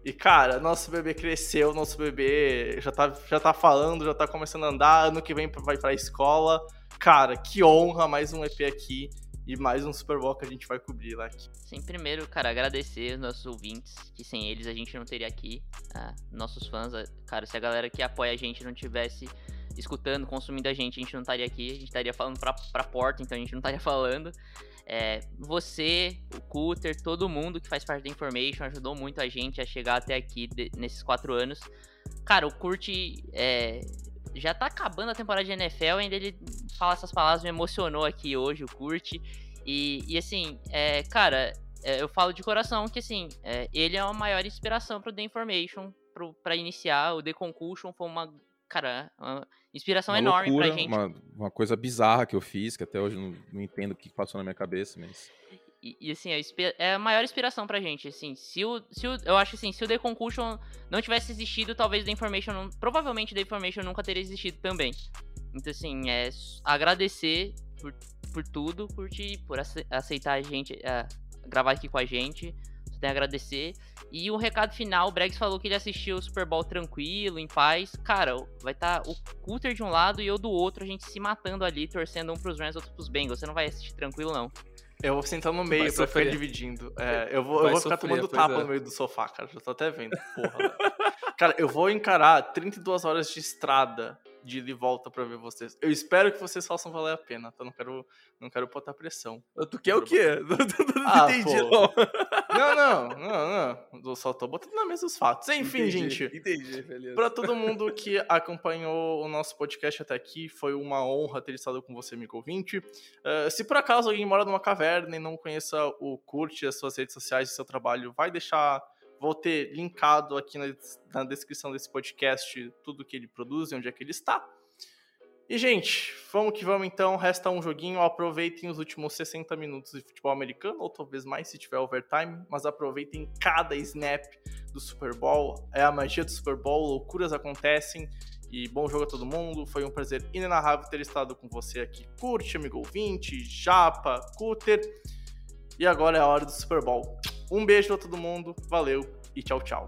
Speaker 1: E, cara, nosso bebê cresceu, nosso bebê já tá, já tá falando, já tá começando a andar, ano que vem vai pra escola. Cara, que honra, mais um EP aqui e mais um Super Bowl que a gente vai cobrir lá aqui.
Speaker 2: Sim, primeiro, cara, agradecer os nossos ouvintes, que sem eles a gente não teria aqui. Ah, nossos fãs, ah, cara, se a galera que apoia a gente não tivesse escutando, consumindo a gente, a gente não estaria aqui, a gente estaria falando pra, pra porta, então a gente não estaria falando. É, você, o Cutter, todo mundo que faz parte da Information ajudou muito a gente a chegar até aqui de, nesses quatro anos. Cara, o Kurt é, já tá acabando a temporada de NFL, ainda ele fala essas palavras, me emocionou aqui hoje, o Kurt. E, e assim, é, cara, é, eu falo de coração que assim, é, ele é a maior inspiração pro The Information, para iniciar. O The Concussion foi uma, cara, uma inspiração uma enorme loucura, pra gente.
Speaker 4: Uma, uma coisa bizarra que eu fiz, que até hoje não, não entendo o que passou na minha cabeça, mas.
Speaker 2: E, e, assim, é a maior inspiração pra gente, assim, se o, se o, eu acho assim, se o The Concussion não tivesse existido, talvez The Information, não, provavelmente The Information nunca teria existido também. Então, assim, é agradecer por, por tudo, por, te, por aceitar a gente, a gravar aqui com a gente, só tem a agradecer. E o um recado final, o Bregs falou que ele assistiu o Super Bowl tranquilo, em paz. Cara, vai estar tá o Cutter de um lado e eu do outro, a gente se matando ali, torcendo um pros Rams, outro pros Bengals. Você não vai assistir tranquilo, não.
Speaker 1: Eu vou sentar no meio pra ficar dividindo. É, eu vou, eu vou ficar tomando tapa é. no meio do sofá, cara. Já tô até vendo. Porra. cara, eu vou encarar 32 horas de estrada de volta pra ver vocês. Eu espero que vocês façam valer a pena, tá? Não quero, não quero botar pressão.
Speaker 3: Tu quer o quê? Não, não ah, entendi,
Speaker 1: não. Não, não, não, não. Eu só tô botando na mesa os fatos. Enfim,
Speaker 3: entendi,
Speaker 1: gente.
Speaker 3: Entendi, beleza.
Speaker 1: Pra todo mundo que acompanhou o nosso podcast até aqui, foi uma honra ter estado com você, amigo ouvinte. Uh, se por acaso alguém mora numa caverna e não conheça o Curte, as suas redes sociais e seu trabalho, vai deixar Vou ter linkado aqui na, na descrição desse podcast tudo que ele produz e onde é que ele está. E, gente, Vamos que vamos então, resta um joguinho, aproveitem os últimos 60 minutos de futebol americano, ou talvez mais se tiver overtime, mas aproveitem cada snap do Super Bowl, é a magia do Super Bowl, loucuras acontecem, e bom jogo a todo mundo, foi um prazer inenarrável ter estado com você aqui. Curte, amigo ouvinte, Japa, Cutter, e agora é a hora do Super Bowl. Um beijo a todo mundo, valeu e tchau, tchau.